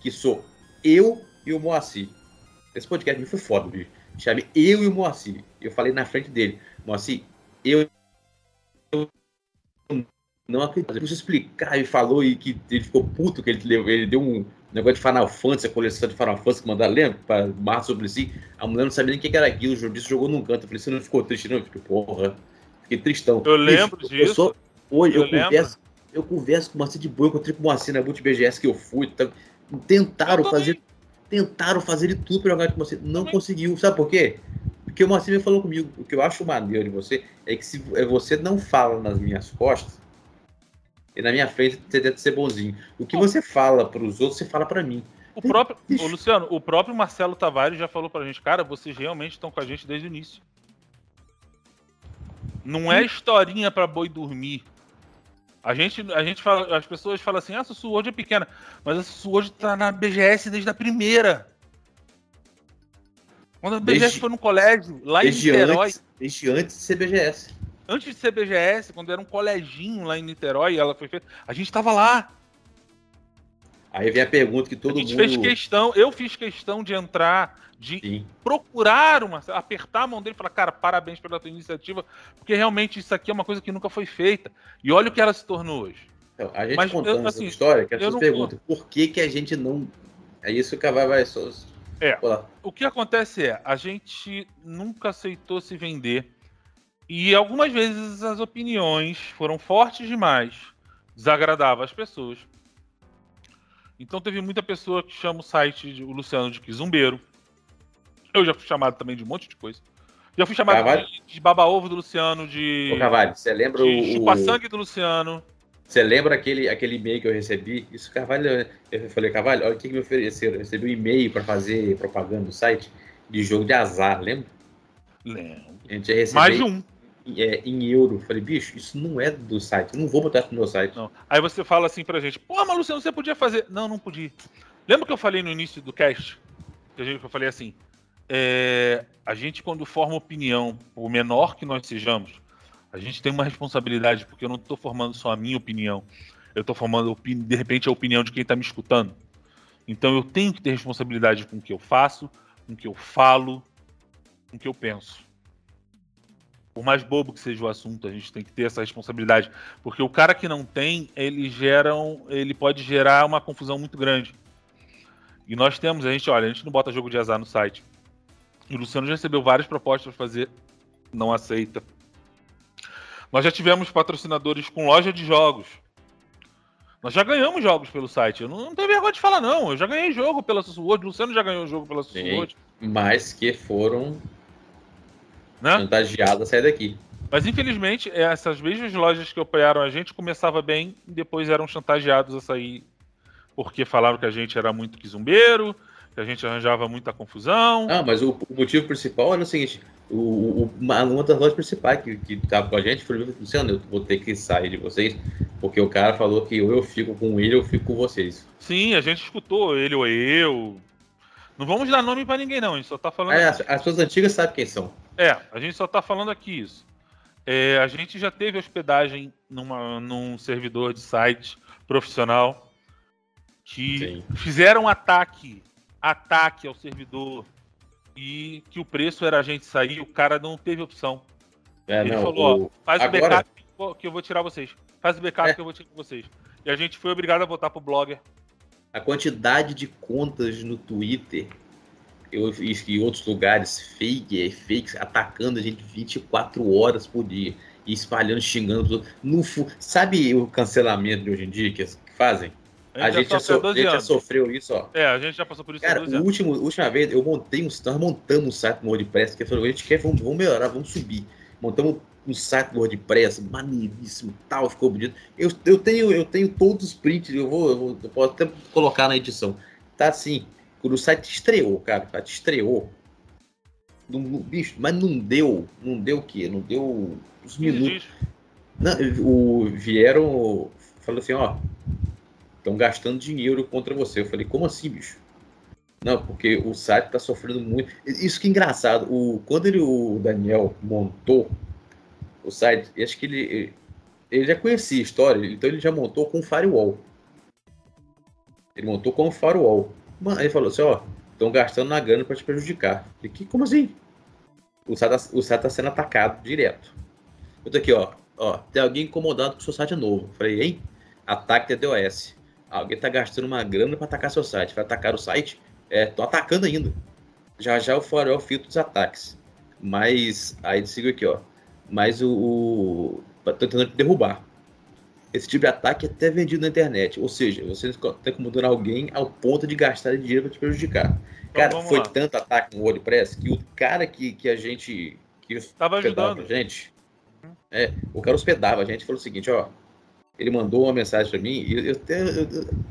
que sou eu e o Moacir. Esse podcast me foi foda, bicho. Chame eu e o Moacir. Eu falei na frente dele, Moacir, eu, não acredito. Eu explicar. Ele falou e que ele ficou puto, que ele, ele deu um negócio de Final Fantasy, a coleção de Final Fantasy que mandaram, lembra? Para Março sobre si. A mulher não sabia nem o que era aquilo. O jogo jogou num canto. Eu falei, você não ficou triste, não? Eu fiquei, porra. Fiquei tristão. Eu lembro Bicho, disso. Eu sou, hoje eu, eu converso, eu converso com o Moacir de boa, encontrei com o Moacir na Boot BGS que eu fui. Tá, tentaram fazer. Tentaram fazer de tudo para jogar com você. Não também. conseguiu. Sabe por quê? Porque o Moacir me falou comigo. O que eu acho maneiro de você é que se é, você não fala nas minhas costas, e na minha frente você deve ser bonzinho. O que você fala para os outros, você fala para mim. O próprio, o Luciano, o próprio Marcelo Tavares já falou pra gente, cara, vocês realmente estão com a gente desde o início. Não é historinha para boi dormir. A gente, a gente fala, as pessoas falam assim, ah, a Sword é pequena, mas a Sword tá na BGS desde a primeira. Quando a BGS desde, foi no colégio, lá em Niterói. Antes, desde antes de ser BGS. Antes de ser BGS, quando era um coleginho lá em Niterói, ela foi feita. A gente tava lá. Aí vem a pergunta que todo mundo. A gente mundo... fez questão, eu fiz questão de entrar, de Sim. procurar uma. apertar a mão dele e falar, cara, parabéns pela tua iniciativa, porque realmente isso aqui é uma coisa que nunca foi feita. E olha o que ela se tornou hoje. Então, a gente Mas, contando eu, assim, essa história, que as pessoas perguntam por que, que a gente não. É isso que a vai, vai só. É. O que acontece é, a gente nunca aceitou se vender. E algumas vezes as opiniões foram fortes demais, desagradavam as pessoas. Então teve muita pessoa que chama o site de, o Luciano de Kizumbeiro. Eu já fui chamado também de um monte de coisa. Já fui chamado de, de baba-ovo do Luciano, de. Ô, Carvalho, você lembra de o. Chupa-sangue do Luciano. Você lembra aquele, aquele e-mail que eu recebi? Isso, Carvalho, eu falei, Carvalho, olha o que, que me ofereceram. Eu recebi um e-mail para fazer propaganda no site de jogo de azar, lembra? Lembro. A gente ia receber Mais de um. É, em euro. Falei, bicho, isso não é do site. Eu não vou botar isso no meu site. Não. Aí você fala assim pra gente, pô, mas Luciano, você podia fazer. Não, não podia. Lembra que eu falei no início do cast? Que eu falei assim, é, a gente quando forma opinião, o menor que nós sejamos, a gente tem uma responsabilidade, porque eu não estou formando só a minha opinião, eu estou formando, de repente, a opinião de quem está me escutando. Então eu tenho que ter responsabilidade com o que eu faço, com o que eu falo, com o que eu penso. Por mais bobo que seja o assunto, a gente tem que ter essa responsabilidade, porque o cara que não tem, ele gera, um, ele pode gerar uma confusão muito grande. E nós temos, a gente, olha, a gente não bota jogo de azar no site. E o Luciano já recebeu várias propostas para fazer, não aceita. Nós já tivemos patrocinadores com loja de jogos. Nós já ganhamos jogos pelo site. Eu não, não tenho vergonha de falar, não. Eu já ganhei jogo pela Sussurrod. O Luciano já ganhou jogo pela Sussurrod. Mas que foram né? chantageados a sair daqui. Mas infelizmente, essas mesmas lojas que apoiaram a gente começava bem e depois eram chantageados a sair porque falaram que a gente era muito quizumbeiro, que a gente arranjava muita confusão. Ah, mas o, o motivo principal era o seguinte: o, o, uma, uma das lojas principais que, que tava com a gente falou, Luciano, eu vou ter que sair de vocês, porque o cara falou que ou eu fico com ele ou eu fico com vocês. Sim, a gente escutou ele ou eu. Não vamos dar nome para ninguém, não, a gente só tá falando. É, as, as pessoas antigas sabem quem são. É, a gente só tá falando aqui isso. É, a gente já teve hospedagem numa, num servidor de site profissional que Sim. fizeram um ataque ataque ao servidor e que o preço era a gente sair, o cara não teve opção. É, Ele não, falou, o... ó, faz Agora... o backup que eu vou tirar vocês. Faz o backup é. que eu vou tirar vocês. E a gente foi obrigado a votar pro blogger. A quantidade de contas no Twitter eu, e outros lugares, fake, fake, atacando a gente 24 horas por dia. E espalhando, xingando. No, sabe o cancelamento de hoje em dia que fazem? A gente, já, so, a gente já, sofreu isso, ó. É, a gente já passou por isso Cara, o último, última vez eu montei um. Nós montamos um site no WordPress, que falou, a gente quer, vamos, vamos melhorar, vamos subir. Montamos um site no WordPress, maneiríssimo, tal, ficou bonito. Eu, eu, tenho, eu tenho todos os prints, eu vou, eu vou eu posso até colocar na edição. Tá assim, quando o site estreou, cara, o site estreou. Não, bicho, mas não deu, não deu o quê? Não deu os minutos. Não, o, vieram, falou assim, ó, estão gastando dinheiro contra você. Eu falei, como assim, bicho? Não, porque o site está sofrendo muito. Isso que é engraçado. O, quando ele, o Daniel montou o site, acho que ele, ele já conhecia a história, então ele já montou com firewall. Ele montou com firewall. Mano, ele falou assim, ó, estão gastando na grana para te prejudicar. Eu falei, como assim? O site, está o tá sendo atacado direto. Eu tô aqui, ó, ó, tem alguém incomodado com o seu site novo. Eu falei, hein? Ataque DDoS. Alguém tá gastando uma grana para atacar seu site. Vai atacar o site? É, tô atacando ainda. Já já o farol filtro dos ataques. Mas, aí sigo aqui, ó. Mas o, o. Tô tentando derrubar. Esse tipo de ataque é até vendido na internet. Ou seja, você está incomodando alguém ao ponto de gastar dinheiro para te prejudicar. Então, cara, foi lá. tanto ataque no WordPress que o cara que, que a gente. Que Estava ajudando. A gente. É, o cara hospedava a gente falou o seguinte: ó, ele mandou uma mensagem para mim, e eu, eu,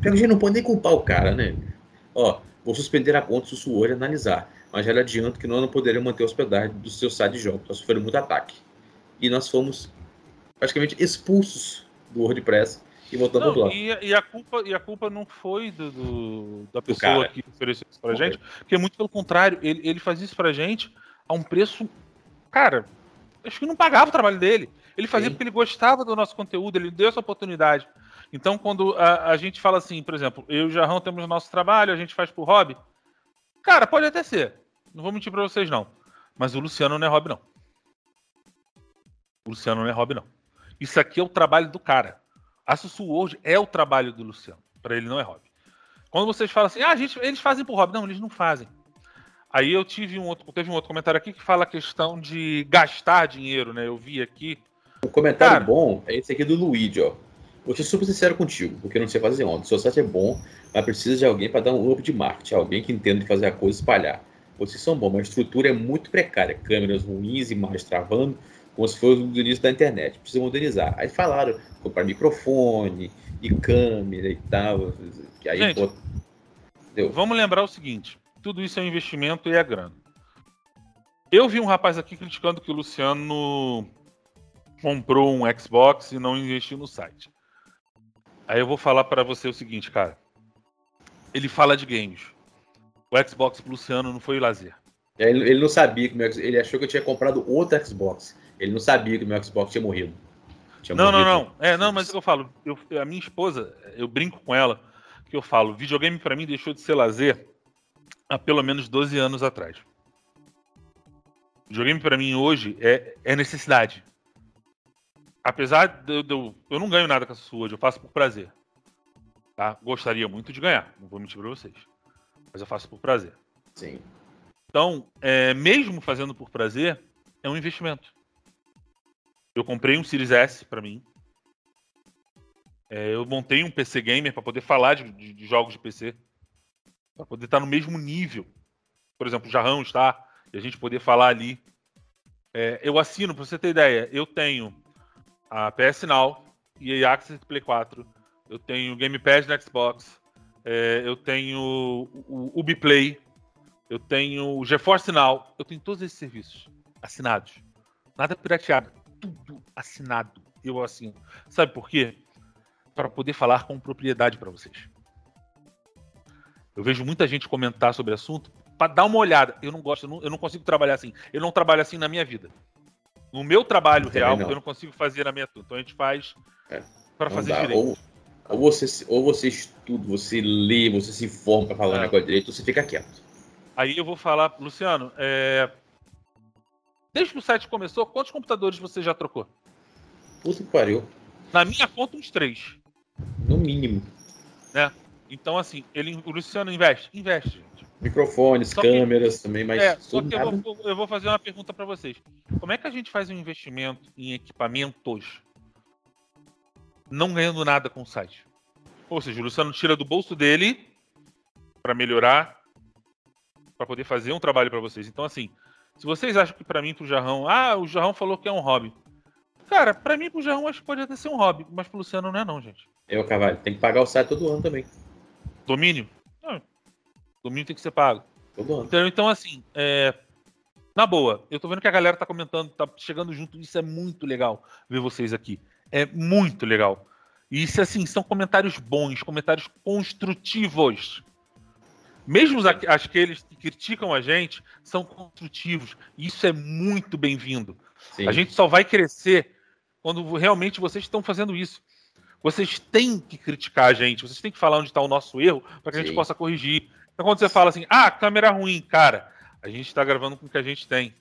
eu, a gente não pode nem culpar o cara, né? Ó, vou suspender a conta se o senhor analisar, mas já lhe adianto que nós não poderemos manter a hospedagem do seu site de jogos, nós sofremos muito ataque. E nós fomos praticamente expulsos do WordPress e voltamos pro blog. E, e, a culpa, e a culpa não foi do, do da pessoa que ofereceu isso pra okay. gente, porque muito pelo contrário, ele, ele faz isso pra gente a um preço. Cara, acho que não pagava o trabalho dele. Ele fazia Sim. porque ele gostava do nosso conteúdo, ele deu essa oportunidade. Então, quando a, a gente fala assim, por exemplo, eu e o Jarrão temos o nosso trabalho, a gente faz por hobby. Cara, pode até ser. Não vou mentir pra vocês, não. Mas o Luciano não é hobby, não. O Luciano não é hobby, não. Isso aqui é o trabalho do cara. A Sussu hoje é o trabalho do Luciano. Para ele não é hobby. Quando vocês falam assim, ah, a gente, eles fazem por hobby. Não, eles não fazem. Aí eu tive um outro, teve um outro comentário aqui que fala a questão de gastar dinheiro, né? Eu vi aqui. O comentário Cara, bom é esse aqui do Luigi, ó. Vou ser super sincero contigo, porque eu não sei fazer onde. Seu site é bom, mas precisa de alguém para dar um up de marketing, alguém que entenda de fazer a coisa espalhar. Vocês são bons, mas a estrutura é muito precária. Câmeras ruins, imagens travando, como se fosse do início da internet. Precisa modernizar. Aí falaram, comprar microfone e câmera e tal. Aí, Gente, pô, vamos lembrar o seguinte: tudo isso é um investimento e é grana. Eu vi um rapaz aqui criticando que o Luciano comprou um Xbox e não investiu no site. Aí eu vou falar para você o seguinte, cara. Ele fala de games. O Xbox pro Luciano não foi lazer. Ele, ele não sabia que meu, ele achou que eu tinha comprado outro Xbox. Ele não sabia que o meu Xbox tinha morrido. Tinha não, morrido. não, não. É, não, mas é o que eu falo, eu, a minha esposa, eu brinco com ela, que eu falo, videogame para mim deixou de ser lazer há pelo menos 12 anos atrás. Videogame para mim hoje é, é necessidade. Apesar de, de, eu, eu não ganho nada com essa sua, eu faço por prazer. Tá? Gostaria muito de ganhar, não vou mentir para vocês. Mas eu faço por prazer. Sim. Então, é, mesmo fazendo por prazer, é um investimento. Eu comprei um Series S para mim. É, eu montei um PC gamer para poder falar de, de, de, jogos de PC, para poder estar no mesmo nível. Por exemplo, o Jarrão está e a gente poder falar ali. É, eu assino, para você ter ideia, eu tenho a PS Now e a Access Play 4. Eu tenho Game Pass no Xbox. É, eu tenho o, o Ubiplay. Eu tenho o GeForce Now. Eu tenho todos esses serviços assinados. Nada pirateado assinado. Eu assino. Sabe por quê? Para poder falar com propriedade para vocês. Eu vejo muita gente comentar sobre o assunto para dar uma olhada. Eu não gosto, eu não, eu não, consigo trabalhar assim. Eu não trabalho assim na minha vida. No meu trabalho real, não. eu não consigo fazer na minha. Então a gente faz é, para fazer dá. direito. Ou, ou, você, ou você estuda, você lê, você se informa para falar é. o negócio direito, ou você fica quieto. Aí eu vou falar, Luciano, é, Desde que o site começou, quantos computadores você já trocou? Puta que pariu. Na minha conta, uns três. No mínimo. Né? Então, assim, ele, o Luciano investe? Investe, gente. Microfones, só câmeras que, também, mas. É, só que eu vou, eu vou, fazer uma pergunta para vocês. Como é que a gente faz um investimento em equipamentos não ganhando nada com o site? Ou seja, o Luciano tira do bolso dele para melhorar, para poder fazer um trabalho para vocês. Então, assim, se vocês acham que para mim, pro Jarrão, ah, o Jarrão falou que é um hobby. Cara, para mim, pro Jarrão, acho que pode até ser um hobby, mas pro Luciano não é, não, gente. É, o Cavalho, tem que pagar o site todo ano também. Domínio? Não. Domínio tem que ser pago. Todo ano. Então, então assim, é... na boa, eu tô vendo que a galera tá comentando, tá chegando junto, isso é muito legal ver vocês aqui. É muito legal. E isso, assim, são comentários bons, comentários construtivos. Mesmo aqueles que criticam a gente são construtivos. Isso é muito bem-vindo. A gente só vai crescer quando realmente vocês estão fazendo isso. Vocês têm que criticar a gente, vocês têm que falar onde está o nosso erro para que Sim. a gente possa corrigir. Então, quando você fala assim, ah, câmera ruim, cara, a gente está gravando com o que a gente tem.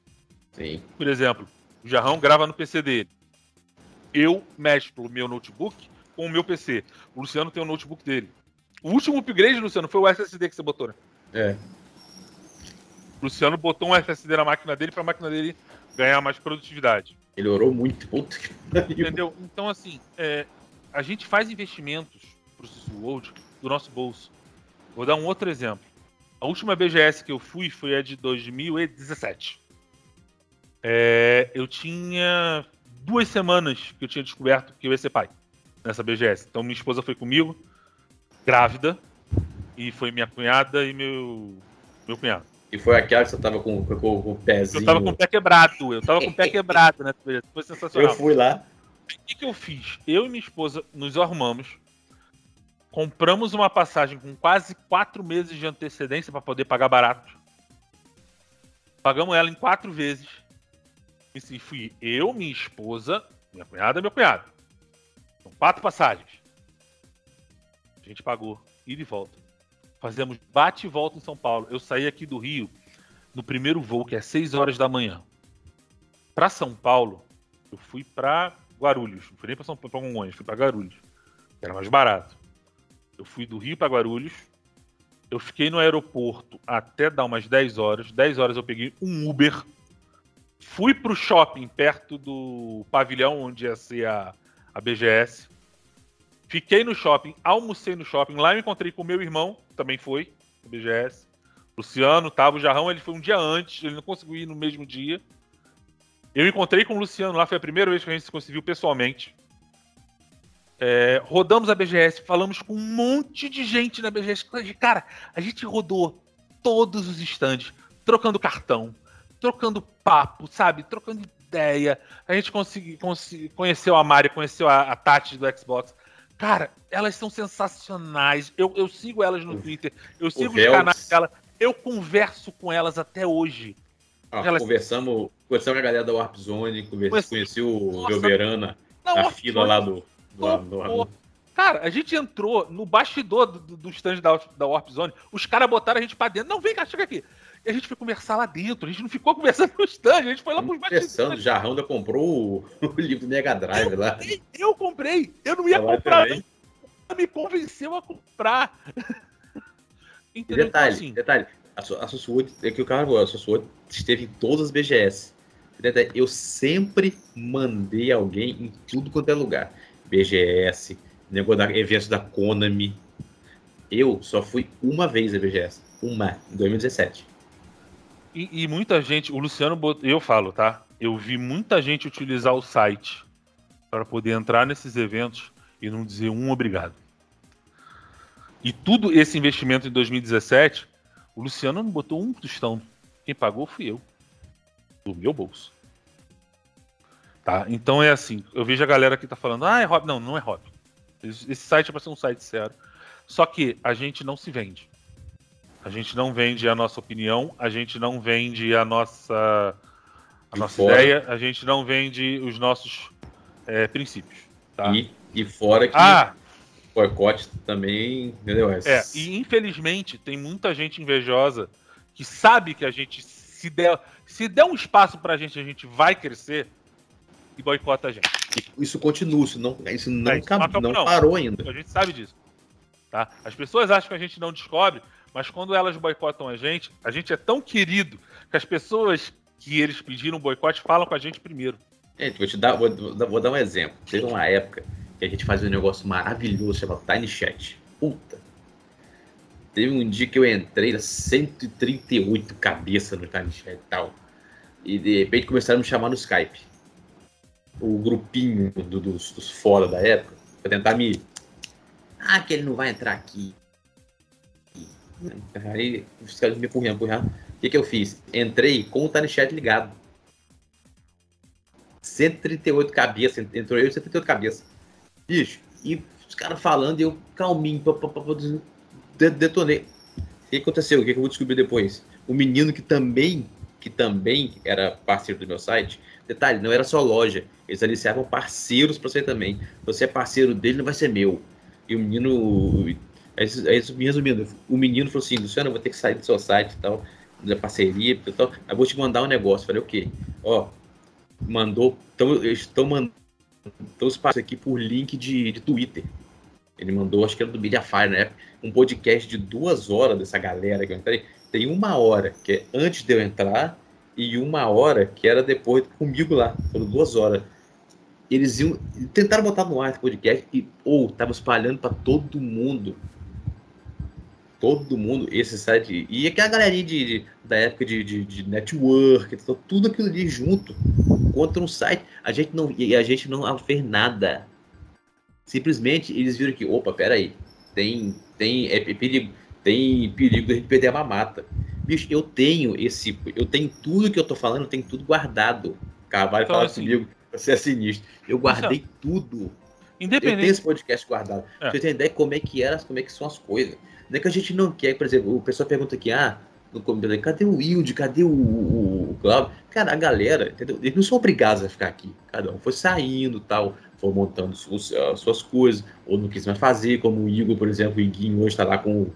Sim. Por exemplo, o Jarrão grava no PC dele. Eu mexo o meu notebook com o meu PC. O Luciano tem o notebook dele. O último upgrade, Luciano, foi o SSD que você botou, né? É. O Luciano botou um SSD na máquina dele para a máquina dele ganhar mais produtividade. Ele orou muito, puta Entendeu? Então, assim, é, a gente faz investimentos pro Sisu World do nosso bolso. Vou dar um outro exemplo. A última BGS que eu fui foi a de 2017. É, eu tinha duas semanas que eu tinha descoberto que eu ia ser pai nessa BGS. Então minha esposa foi comigo, grávida, e foi minha cunhada e meu, meu cunhado. E foi aquela que você tava com, com, com o pezinho. Eu tava com o pé quebrado, eu tava com o pé quebrado, né? Foi sensacional. Eu fui lá, O que, que eu fiz? Eu e minha esposa nos arrumamos, compramos uma passagem com quase quatro meses de antecedência para poder pagar barato. Pagamos ela em quatro vezes. E se fui eu, minha esposa, minha cunhada e meu cunhado. São quatro passagens. A gente pagou ida e volta. Fazemos bate e volta em São Paulo. Eu saí aqui do Rio no primeiro voo, que é 6 horas da manhã. Para São Paulo, eu fui para Guarulhos. Não fui nem para São Paulo, para fui para Guarulhos. Era mais barato. Eu fui do Rio para Guarulhos. Eu fiquei no aeroporto até dar umas 10 horas. 10 horas eu peguei um Uber. Fui para o shopping perto do pavilhão onde ia ser a, a BGS. Fiquei no shopping, almocei no shopping. Lá eu encontrei com meu irmão, também foi, no BGS. Luciano, tava o Jarrão, ele foi um dia antes, ele não conseguiu ir no mesmo dia. Eu encontrei com o Luciano lá, foi a primeira vez que a gente se conseguiu pessoalmente. É, rodamos a BGS, falamos com um monte de gente na BGS. Cara, a gente rodou todos os estandes, trocando cartão, trocando papo, sabe? Trocando ideia. A gente consegui, consegui, conheceu a Mari, conheceu a, a Tati do Xbox. Cara, elas são sensacionais. Eu, eu sigo elas no Twitter, eu sigo os canais dela, eu converso com elas até hoje. Ah, elas... conversamos, conversamos com a galera da Warp Zone, conheci o Velverana na fila lá do, do, do, Cara, a gente entrou no bastidor do, do stand da, da Warp Zone, os caras botaram a gente pra dentro. Não, vem cá, chega aqui. E a gente foi conversar lá dentro, a gente não ficou conversando no stand, a gente foi lá pros bastidores. Jarrão ainda comprou o, o livro do Mega Drive eu lá. Comprei, eu comprei, eu não ia eu comprar. Me convenceu a comprar. Entendeu? Detalhe, então, assim, detalhe. A, a Sussuot, é que o cara a Sussuot esteve em todas as BGS. Eu sempre mandei alguém em tudo quanto é lugar. BGS, negócio da, eventos da Konami. Eu só fui uma vez a BGS. Uma, em 2017. E, e muita gente, o Luciano, eu falo, tá? Eu vi muita gente utilizar o site para poder entrar nesses eventos e não dizer um obrigado. E tudo esse investimento em 2017, o Luciano não botou um tostão. Quem pagou fui eu. Do meu bolso. Tá? Então é assim, eu vejo a galera que tá falando, ah, é hobby. Não, não é hobby. Esse site é para ser um site sério. Só que a gente não se vende. A gente não vende a nossa opinião, a gente não vende a nossa, a nossa ideia, a gente não vende os nossos é, princípios. Tá? E, e fora que ah, boicote também, entendeu? É, e infelizmente tem muita gente invejosa que sabe que a gente, se der, se der um espaço pra gente, a gente vai crescer e boicota a gente. Isso continua, isso não, isso não, é, isso acabou, não, não parou ainda. A gente sabe disso. Tá? As pessoas acham que a gente não descobre, mas quando elas boicotam a gente, a gente é tão querido que as pessoas que eles pediram boicote falam com a gente primeiro. Gente, vou te dar, vou, vou dar um exemplo. Teve uma época que a gente fazia um negócio maravilhoso chamado Tiny Chat. Puta. Teve um dia que eu entrei, 138 cabeças no Tiny Chat e tal. E de repente começaram a me chamar no Skype. O grupinho do, dos, dos fora da época, pra tentar me. Ah, que ele não vai entrar aqui. Aí os caras me empurrando, empurrando. O que, que eu fiz? Entrei com o Tiny Chat ligado. 138 cabeças, entrou eu e 138 cabeças. Bicho, e os caras falando, eu calminho, pá, pá, pá, detonei. O que aconteceu? O que eu vou descobrir depois? O menino que também, que também era parceiro do meu site, detalhe, não era só loja, eles aliciavam parceiros para você também. Você é parceiro dele, não vai ser meu. E o menino. Aí, aí, resumindo, o menino falou assim: Luciano, eu vou ter que sair do seu site e tal, da parceria tal. Eu vou te mandar um negócio. Falei, o quê? Ó, mandou. Então, estão mandando os passos aqui por link de, de Twitter. Ele mandou, acho que era do Mediafire, né? Um podcast de duas horas dessa galera que eu entrei. Tem uma hora que é antes de eu entrar e uma hora que era depois comigo lá. Foram duas horas. Eles iam. Tentaram botar no ar esse podcast e, ou, oh, tava espalhando para todo mundo. Todo mundo, esse site. E aquela galerinha de, de da época de, de, de network, tudo aquilo ali junto contra um site. A gente não, e a gente não fez nada. Simplesmente eles viram que, opa, peraí, tem, tem, é, é perigo, tem perigo de a gente perder a mamata. Bicho, eu tenho esse, eu tenho tudo que eu tô falando, eu tenho tudo guardado. Carvalho então, fala assim, comigo, Você é sinistro. Eu guardei Isso. tudo. Independente. Eu tenho esse podcast guardado. É. Você tem ideia como é que era, como é que são as coisas. Não é que a gente não quer, por exemplo, o pessoal pergunta aqui, ah, no comentário, cadê o Wilde, cadê o, o, o Cláudio? Cara, a galera, entendeu? Eles não são obrigados a ficar aqui. Cada um foi saindo tal, foi montando suas, suas coisas, ou não quis mais fazer, como o Igor, por exemplo, o Iguinho hoje está lá com,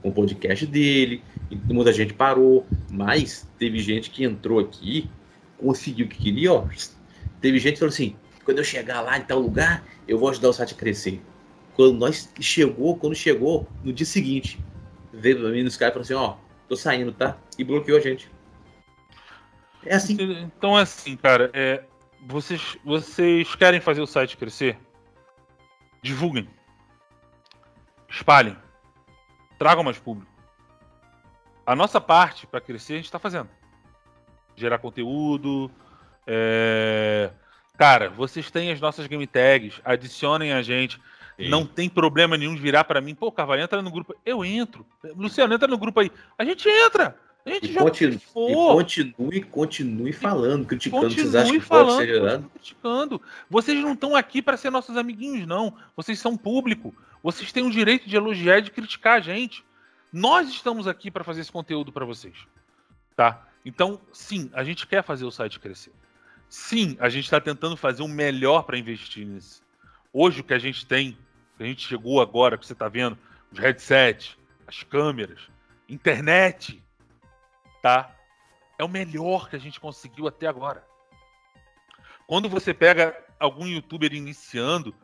com o podcast dele, e muita gente parou, mas teve gente que entrou aqui, conseguiu o que queria, ó. Teve gente que falou assim: quando eu chegar lá em tal lugar, eu vou ajudar o site a crescer. Quando nós chegou, quando chegou, no dia seguinte, veio pra mim no Skype e falou assim: ó, tô saindo, tá? E bloqueou a gente. É assim. Então é assim, cara. É, vocês, vocês querem fazer o site crescer? Divulguem. Espalhem. Tragam mais público. A nossa parte para crescer a gente está fazendo. Gerar conteúdo. É... Cara, vocês têm as nossas game tags, adicionem a gente. Sim. Não tem problema nenhum de virar para mim, pô, Carvalho, entra no grupo. Eu entro. Luciano, entra no grupo aí. A gente entra. A gente e, continue, e continue, continue falando, criticando. Continue vocês acham que falando, pode ser criticando. Vocês não estão aqui para ser nossos amiguinhos, não. Vocês são público. Vocês têm o direito de elogiar e de criticar a gente. Nós estamos aqui para fazer esse conteúdo para vocês. Tá? Então, sim, a gente quer fazer o site crescer. Sim, a gente está tentando fazer o melhor para investir nisso. Hoje o que a gente tem a gente chegou agora, que você está vendo, os headsets, as câmeras, internet, tá? É o melhor que a gente conseguiu até agora. Quando você pega algum youtuber iniciando,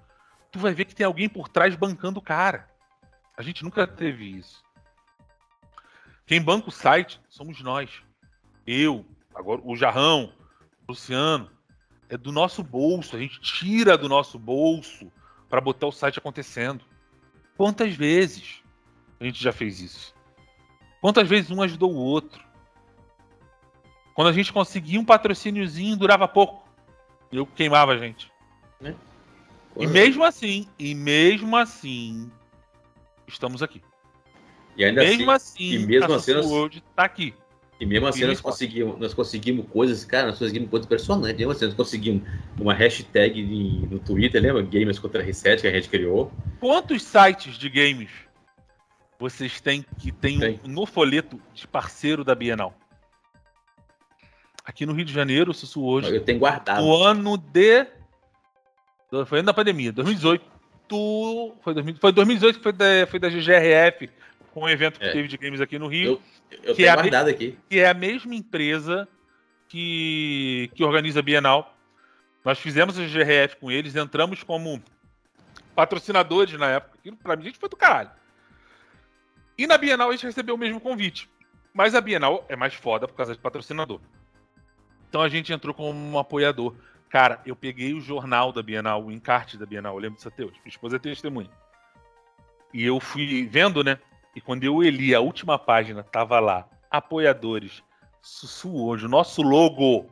tu vai ver que tem alguém por trás bancando o cara. A gente nunca teve isso. Quem banca o site somos nós. Eu, agora o Jarrão, o Luciano. É do nosso bolso. A gente tira do nosso bolso para botar o site acontecendo. Quantas vezes a gente já fez isso? Quantas vezes um ajudou o outro? Quando a gente conseguia um patrocíniozinho, durava pouco. Eu queimava a gente. Né? E mesmo assim, e mesmo assim, estamos aqui. E ainda mesmo assim, assim e mesmo assim nós, tá aqui. E mesmo assim nós conseguimos, nós conseguimos coisas, cara, nós conseguimos coisas impressionantes. Mesmo assim, nós conseguimos uma hashtag no Twitter, lembra? Gamers contra Reset que a gente criou. Quantos sites de games vocês têm que tem, tem. Um, no folheto de parceiro da Bienal? Aqui no Rio de Janeiro, Sussu hoje. Eu tenho guardado. No ano de. Foi ano da pandemia, 2018. Foi, 2000, foi 2018 que foi da, foi da GGRF, com um evento que é. teve de games aqui no Rio. Eu eu que é guardado aqui. Que é a mesma empresa que, que organiza a Bienal. Nós fizemos a GRF com eles, entramos como patrocinadores na época. Aquilo pra mim, a gente foi do caralho. E na Bienal a gente recebeu o mesmo convite. Mas a Bienal é mais foda por causa de patrocinador. Então a gente entrou como um apoiador. Cara, eu peguei o jornal da Bienal, o encarte da Bienal, eu lembro disso até hoje. Minha esposa é testemunha. E eu fui vendo, né? E quando eu li a última página, tava lá, apoiadores, Sussu hoje, o nosso logo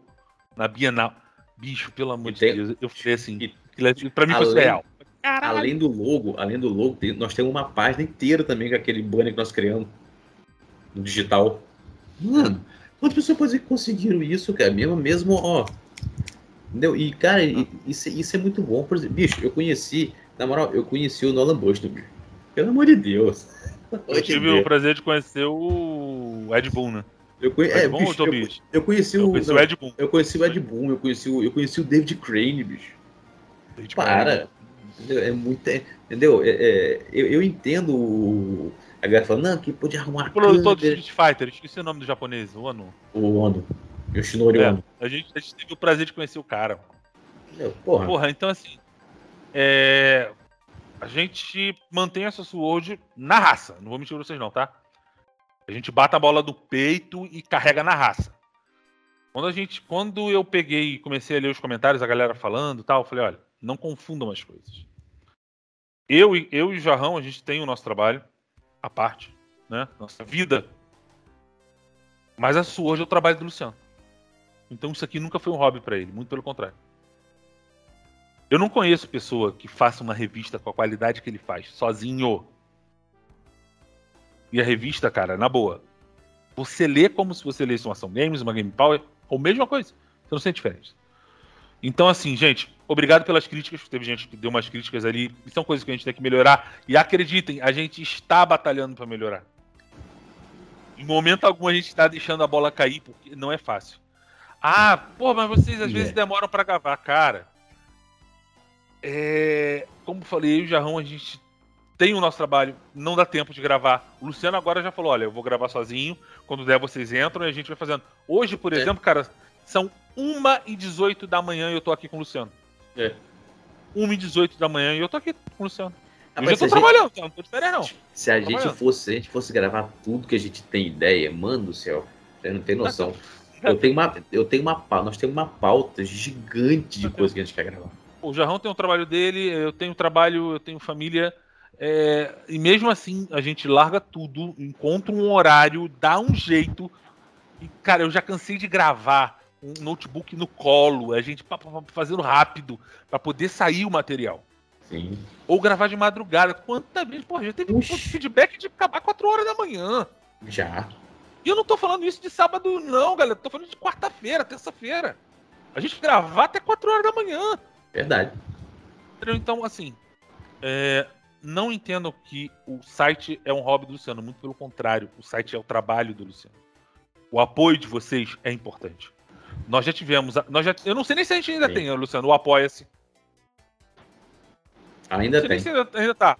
na Bienal. Bicho, pelo amor de Deus, eu falei assim, e, pra mim além, foi real. Caralho. Além do logo, além do logo, nós temos uma página inteira também com aquele banner que nós criamos no digital. Mano, quantas pessoas conseguiram isso, cara? Mesmo, mesmo, ó. Entendeu? E, cara, isso, isso é muito bom. Por exemplo, bicho, eu conheci, na moral, eu conheci o Nolan Bush, Pelo amor de Deus. Eu tive o prazer de conhecer o Ed Boon, né? Eu, conhe... é, bicho, eu, eu, conheci o, conheci o Ed Boon. Eu conheci o Ed Boon, eu conheci o, eu conheci o David Crane, bicho. David Para. Crane. É muito. É, entendeu? É, é, eu, eu entendo o. A galera falando, não, que pode arrumar. O produtor do Street Fighter, esqueci o nome do japonês, o Ono. O Ono. Yoshinori é, Ono. A gente, a gente teve o prazer de conhecer o cara. Porra. Porra, então assim. É, a gente mantém essa Sword na raça. Não vou mentir pra vocês, não, tá? A gente bata a bola do peito e carrega na raça. Quando a gente, quando eu peguei e comecei a ler os comentários, a galera falando, tal, eu falei, olha, não confundam as coisas. Eu e eu e o Jarrão, a gente tem o nosso trabalho à parte, né? Nossa vida. Mas a Sword é o trabalho do Luciano. Então isso aqui nunca foi um hobby para ele, muito pelo contrário. Eu não conheço pessoa que faça uma revista com a qualidade que ele faz, sozinho. E a revista, cara, na boa. Você lê como se você lesse uma ação games, uma game power, ou mesma coisa. Você não sente diferença. Então, assim, gente, obrigado pelas críticas. Teve gente que deu umas críticas ali. São coisas que a gente tem que melhorar. E acreditem, a gente está batalhando para melhorar. Em momento algum a gente está deixando a bola cair, porque não é fácil. Ah, pô, mas vocês às é. vezes demoram para gravar. Cara, é... como falei, eu e o Jarrão, a gente tem o nosso trabalho, não dá tempo de gravar. O Luciano agora já falou: olha, eu vou gravar sozinho. Quando der, vocês entram e a gente vai fazendo. Hoje, por é. exemplo, cara, são 1 e 18 da manhã e eu tô aqui com o Luciano. É. 1 e 18 da manhã e eu tô aqui com o Luciano. Ah, eu já tô trabalhando, gente... não tô de férias, não. Se a gente, fosse, se a gente fosse gravar tudo que a gente tem ideia, mano do céu, você não tem noção. Eu tenho uma, eu tenho uma nós temos uma pauta gigante de coisas que a gente quer gravar. O Jarrão tem o um trabalho dele, eu tenho trabalho, eu tenho família. É, e mesmo assim, a gente larga tudo, encontra um horário, dá um jeito. E, cara, eu já cansei de gravar um notebook no colo, a gente fazendo rápido, para poder sair o material. Sim. Ou gravar de madrugada. Quanta vez, pô, já teve um feedback de acabar 4 horas da manhã. Já. E eu não tô falando isso de sábado, não, galera. Tô falando de quarta-feira, terça-feira. A gente gravar até 4 horas da manhã. Verdade. Então, assim, é, não entendo que o site é um hobby do Luciano. Muito pelo contrário, o site é o trabalho do Luciano. O apoio de vocês é importante. Nós já tivemos. Nós já, eu não sei nem se a gente ainda Sim. tem, Luciano, o Apoia-se. Ainda tem. Ainda, ainda tá.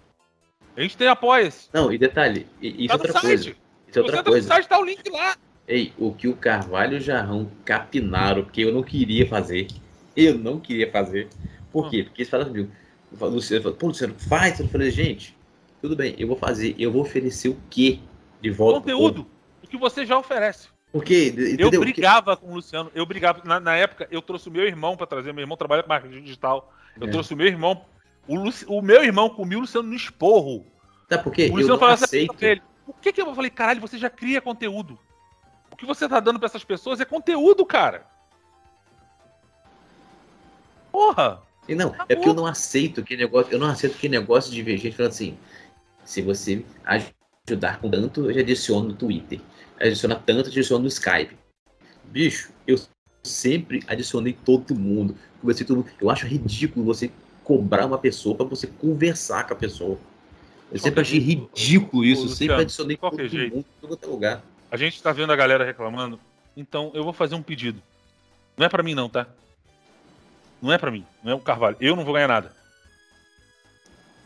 A gente tem Apoia-se. Não, e detalhe, isso tá é outra coisa. Isso é outra Você coisa. No site tá o link lá. Ei, o que o Carvalho e o Jarrão capinaram, porque eu não queria fazer. Eu não queria fazer. Por quê? Hum. Porque eles falaram comigo. Luciano falou, pô, Luciano, faz. Eu falei, gente, tudo bem, eu vou fazer. Eu vou oferecer o quê de volta? Conteúdo. O que você já oferece. Porque, entendeu? Eu brigava com o Luciano, eu brigava. Na, na, época, eu trouxe o meu irmão para trazer, meu irmão trabalha com marketing digital. Eu é. trouxe o meu irmão. O, Luci, o meu irmão comia o Luciano no esporro. Tá, porque o Luciano falava assim pra ele. Por que, que eu falei, caralho, você já cria conteúdo? O que você tá dando para essas pessoas é conteúdo, cara. Porra! E não, é porque eu não aceito que negócio, eu não aceito que negócio de ver gente falando assim, se você ajudar com tanto, eu já adiciono no Twitter adiciona tanto, adiciona no Skype. Bicho, eu sempre adicionei todo mundo. Conversei todo mundo. Eu acho ridículo você cobrar uma pessoa para você conversar com a pessoa. Eu sempre achei ridículo isso. Luciano, sempre adicionei todo jeito. mundo em todo lugar. A gente tá vendo a galera reclamando. Então eu vou fazer um pedido. Não é para mim não, tá? Não é para mim. Não é o Carvalho. Eu não vou ganhar nada.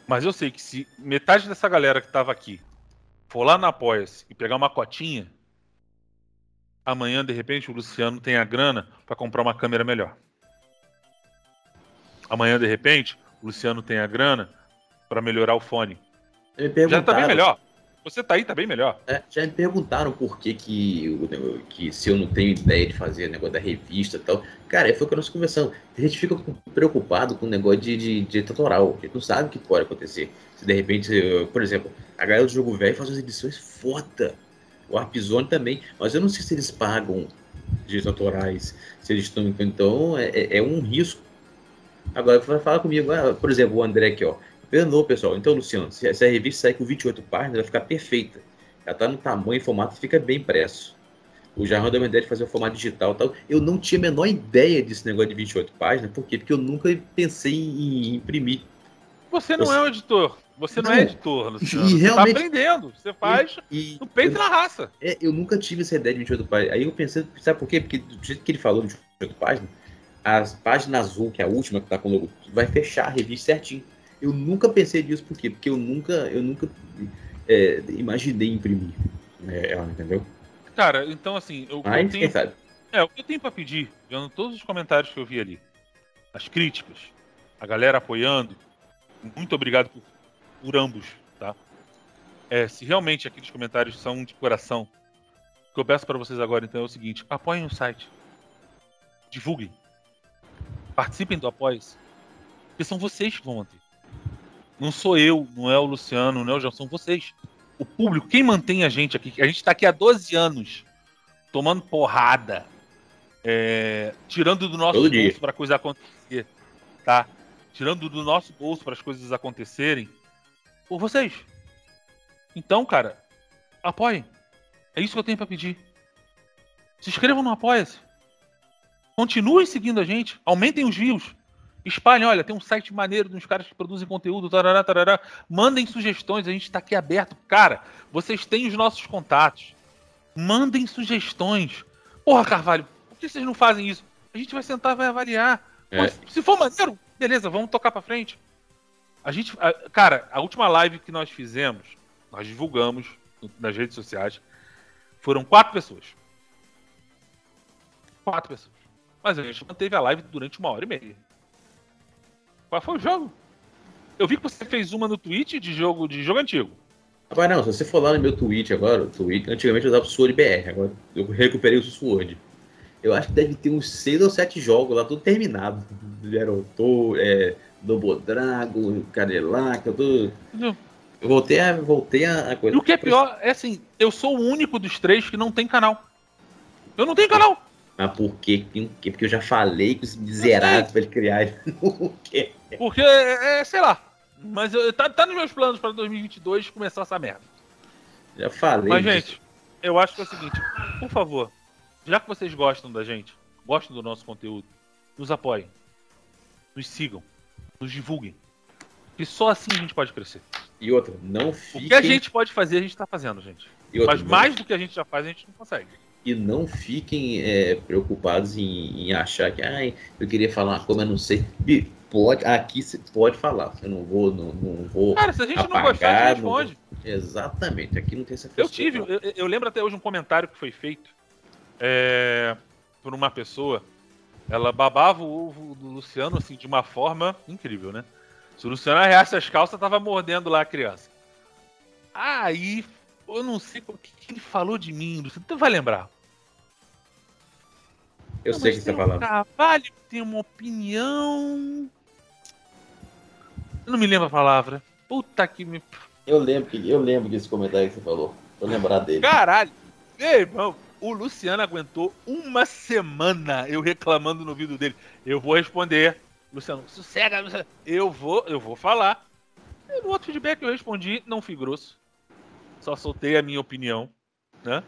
Mas eu sei que se metade dessa galera que tava aqui for lá na Apoia-se e pegar uma cotinha, amanhã, de repente, o Luciano tem a grana para comprar uma câmera melhor. Amanhã, de repente, o Luciano tem a grana para melhorar o fone. Já tá bem melhor. Você tá aí, tá bem melhor. É, já me perguntaram por que, que, que se eu não tenho ideia de fazer negócio da revista e tal. Cara, foi o que nós conversamos. A gente fica preocupado com o negócio de, de, de. A gente não sabe o que pode acontecer. Se de repente, por exemplo, a galera do jogo velho faz umas edições foda o Warpzone também, mas eu não sei se eles pagam direitos autorais, se eles estão. Então, é, é, é um risco. Agora, fala comigo, ah, por exemplo, o André aqui, ó. Perdoou, pessoal. Então, Luciano, se, a revista sair com 28 páginas, vai ficar perfeita. Ela tá no tamanho e formato, fica bem impresso. O Jarrão deu uma ideia de fazer o formato digital tal. Eu não tinha a menor ideia desse negócio de 28 páginas, por quê? Porque eu nunca pensei em imprimir. Você não Você... é um editor. Você não, não é editor, Luciano. E realmente, você tá aprendendo. Você faz e, e no peito e na raça. É, eu nunca tive essa ideia de 28 páginas. Aí eu pensei, sabe por quê? Porque do jeito que ele falou de 28 páginas, as páginas azul, que é a última que tá com o logo, vai fechar a revista certinho. Eu nunca pensei nisso, por quê? Porque eu nunca, eu nunca é, imaginei imprimir é, ela, entendeu? Cara, então assim, eu, Mas, eu tenho, sabe? É, o que eu tenho pra pedir, vendo todos os comentários que eu vi ali, as críticas, a galera apoiando, muito obrigado por por ambos, tá? É, se realmente aqueles comentários são de coração, o que eu peço para vocês agora então é o seguinte: apoiem o site, divulguem, participem do Apoia-se, porque são vocês que vão manter. Não sou eu, não é o Luciano, não é o João, são vocês. O público, quem mantém a gente aqui, a gente está aqui há 12 anos, tomando porrada, é, tirando do nosso bolso para coisa acontecer, tá? Tirando do nosso bolso para as coisas acontecerem por vocês. Então, cara, apoiem. É isso que eu tenho para pedir. Se inscrevam no Apoia-se. Continuem seguindo a gente, aumentem os views. Espalhem, olha, tem um site maneiro dos caras que produzem conteúdo, tarará, tarará. Mandem sugestões, a gente está aqui aberto. Cara, vocês têm os nossos contatos. Mandem sugestões. Porra, Carvalho, por que vocês não fazem isso? A gente vai sentar, vai avaliar. É. se for maneiro, beleza, vamos tocar para frente. A gente, a, cara, a última live que nós fizemos, nós divulgamos nas redes sociais, foram quatro pessoas. Quatro pessoas. Mas a gente manteve a live durante uma hora e meia. Qual foi o jogo? Eu vi que você fez uma no Twitch de jogo de jogo antigo. Rapaz, não, se você for lá no meu Tweet agora, tweet, antigamente eu usava o Sword BR, agora eu recuperei o Sword. Eu acho que deve ter uns 6 ou 7 jogos lá, tudo terminado. Gerotou, é, Dragon, Cadillac, eu tô. Eu voltei a, voltei a coisa. E o que é pior é assim, eu sou o único dos três que não tem canal. Eu não tenho canal. Mas por quê? Porque eu já falei com esse miserável pra ele criar. Porque, é, é, sei lá. Mas eu, tá, tá nos meus planos para 2022 começar essa merda. Já falei. Mas, gente, eu acho que é o seguinte: por favor, já que vocês gostam da gente, gostam do nosso conteúdo, nos apoiem, nos sigam, nos divulguem. E só assim a gente pode crescer. E outra, não fiquem... O que a gente pode fazer, a gente está fazendo, gente. Outra, Mas mais do que a gente já faz, a gente não consegue e não fiquem é, preocupados em, em, achar que ah, eu queria falar uma coisa, mas não sei. Pode, aqui você pode falar. Eu não vou, não, não vou. Cara, se a gente apagar, não gostar, a gente responde. Exatamente, aqui não tem essa Eu tive, eu, eu, lembro até hoje um comentário que foi feito é, por uma pessoa. Ela babava o ovo do Luciano assim, de uma forma incrível, né? Se o Luciano arreasse as calças, tava mordendo lá a criança. Aí, eu não sei o que ele falou de mim, Luciano. Tu vai lembrar. Eu não, sei o que você tá falando. Carvalho tem uma opinião. Eu não me lembro a palavra. Puta que me. Eu lembro, que, eu lembro desse comentário que você falou. Tô lembrar dele. Caralho! Ei, irmão, o Luciano aguentou uma semana eu reclamando no vídeo dele. Eu vou responder. Luciano, sossega, Luciano. Eu vou, eu vou falar. E no outro feedback eu respondi, não fui grosso. Só soltei a minha opinião, né?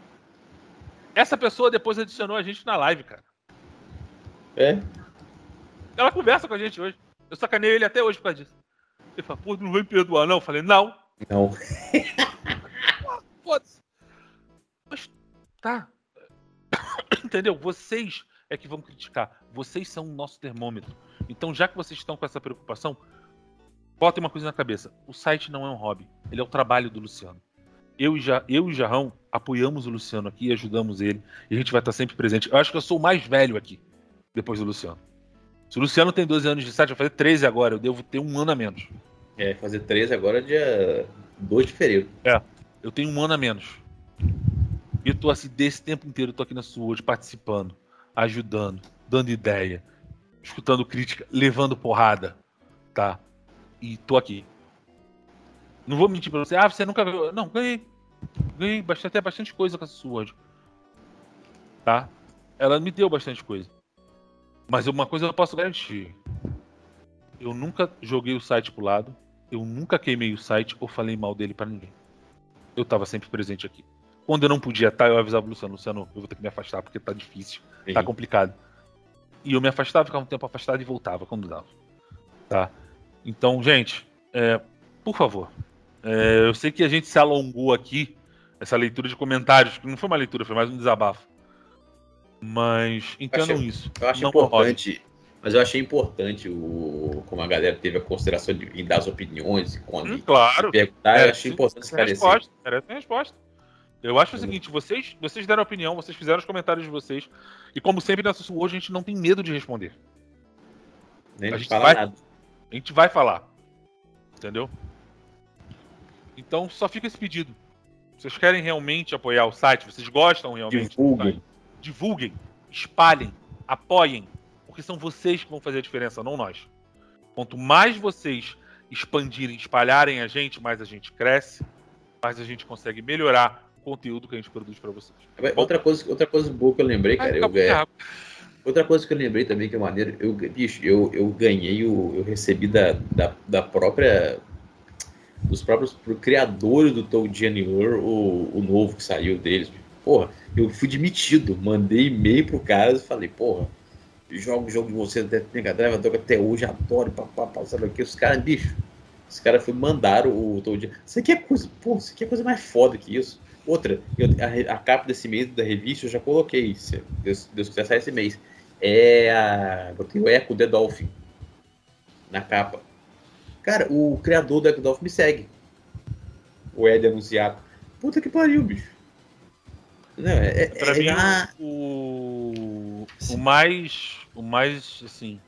Essa pessoa depois adicionou a gente na live, cara. É? Ela conversa com a gente hoje. Eu sacanei ele até hoje por causa disso. Ele fala, pô, não vai me perdoar, não? Eu falei, não. Não. Foda-se. Mas tá. Entendeu? Vocês é que vão criticar. Vocês são o nosso termômetro. Então, já que vocês estão com essa preocupação, botem uma coisa na cabeça. O site não é um hobby. Ele é o trabalho do Luciano. Eu e, ja, eu e Jarrão apoiamos o Luciano aqui e ajudamos ele. E a gente vai estar sempre presente. Eu acho que eu sou o mais velho aqui depois do Luciano. Se o Luciano tem 12 anos de site, vai fazer 13 agora. Eu devo ter um ano a menos. É, fazer 13 agora é dia 2 de fevereiro. É, eu tenho um ano a menos. E eu tô assim, desse tempo inteiro, eu tô aqui na sua hoje, participando, ajudando, dando ideia, escutando crítica, levando porrada, tá? E tô aqui. Não vou mentir pra você, ah, você nunca viu. Não, ganhei. Ganhei bastante, até bastante coisa com essa sua hoje. Tá? Ela me deu bastante coisa. Mas uma coisa eu posso garantir. Eu nunca joguei o site pro lado, eu nunca queimei o site ou falei mal dele para ninguém. Eu tava sempre presente aqui. Quando eu não podia estar, eu avisava o Luciano, Luciano, eu vou ter que me afastar porque tá difícil, Sim. tá complicado. E eu me afastava, ficava um tempo afastado e voltava quando dava. Tá? Então, gente, é, por favor, é, eu sei que a gente se alongou aqui, essa leitura de comentários, que não foi uma leitura, foi mais um desabafo. Mas entendam achei, isso. Eu acho importante. Mas eu achei importante o, como a galera teve a consideração de vir dar as opiniões e quando hum, claro. perguntar, é, eu achei importante esclarecer. Resposta, merece resposta. Eu acho o seguinte, vocês, vocês deram opinião, vocês fizeram os comentários de vocês, e como sempre na Sussu hoje a gente não tem medo de responder. Nem a gente vai, nada. A gente vai falar. Entendeu? Então só fica esse pedido. Vocês querem realmente apoiar o site? Vocês gostam realmente? Divulguem divulguem, espalhem, apoiem, porque são vocês que vão fazer a diferença, não nós. Quanto mais vocês expandirem, espalharem a gente, mais a gente cresce, mais a gente consegue melhorar o conteúdo que a gente produz para vocês. outra coisa, outra coisa boa que eu lembrei, cara, eu, é, outra coisa que eu lembrei também que é maneiro, eu, bicho, eu, eu ganhei, o, eu recebi da, da, da própria dos próprios criadores do Toad Junior, o, o novo que saiu deles, porra, eu fui demitido. Mandei e-mail pro cara e falei, porra, jogo jogo de você da Mega Drive, até hoje, adoro, papapá, sabe aqui, os caras, bicho, os caras mandaram o dia. Isso aqui é coisa, pô, isso aqui é coisa mais foda que isso. Outra, eu, a, a, capa desse mês da revista eu já coloquei, se Deus, Deus quiser sair esse mês. É a. Botei o Echo The Dolphin na capa. Cara, o criador do Echo Dolphin me segue. O Ed anunciado. Puta que pariu, bicho. Não, é, é pra é, mim, ah... o, o mais. O mais, assim.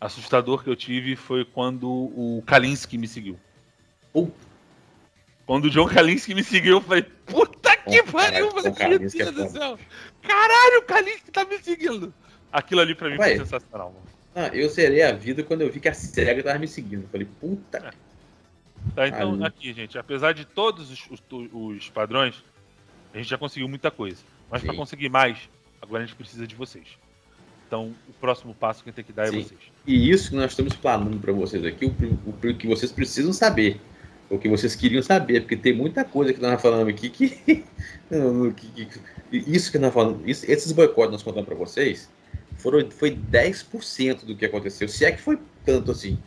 Assustador que eu tive foi quando o Kalinski me seguiu. Quando o John Kalinski me seguiu, eu falei, puta que oh, pariu, meu Deus é do céu. Caralho, o Kalinski tá me seguindo. Aquilo ali pra mim foi sensacional, mano. Ah, eu serei a vida quando eu vi que a SEGA tava me seguindo. Eu falei, puta. É. Tá, então, aqui, gente, apesar de todos os, os, os padrões, a gente já conseguiu muita coisa. Mas para conseguir mais, agora a gente precisa de vocês. Então, o próximo passo que tem que dar é Sim. é vocês. E isso que nós estamos planando para vocês aqui, o, o, o, que vocês precisam saber. O que vocês queriam saber, porque tem muita coisa que nós falamos aqui que. que, que isso que nós falamos. Isso, esses boicotes que nós contamos para vocês foram, foi 10% do que aconteceu. Se é que foi tanto assim.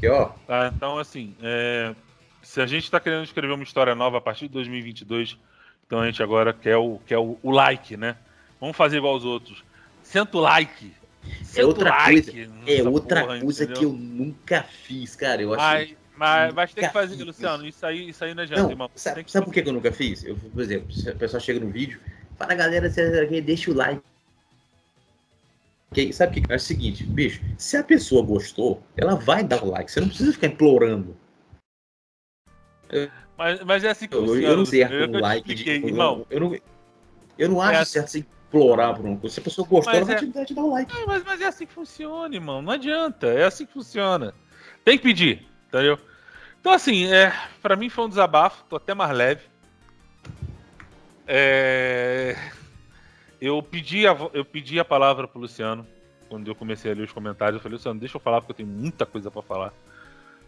Que, ó... Tá, então, assim, é, se a gente está querendo escrever uma história nova a partir de 2022 então a gente agora quer o, quer o, o like, né? Vamos fazer igual aos outros. Senta o like. Senta é outra like coisa, é outra porra, coisa que eu nunca fiz, cara. Eu mas, mas, mas tem que fazer, fiz. Luciano. Isso aí, isso aí não adianta, não, irmão. Sabe, sabe por que eu nunca fiz? Eu, por exemplo, se a pessoa chega no vídeo, fala galera, deixa o like. Sabe o que é o seguinte, bicho? Se a pessoa gostou, ela vai dar o like. Você não precisa ficar implorando. Mas, mas é assim que eu, funciona. Eu não sei um like de. Irmão, eu, não, eu não acho é certo você implorar por uma coisa. Se a pessoa gostou, ela vai é... te, te dar um like. É, mas, mas é assim que funciona, irmão. Não adianta. É assim que funciona. Tem que pedir, entendeu? Então, assim, é, pra mim foi um desabafo. Tô até mais leve. É... Eu, pedi a, eu pedi a palavra pro Luciano quando eu comecei a ler os comentários. Eu falei, Luciano, deixa eu falar porque eu tenho muita coisa para falar.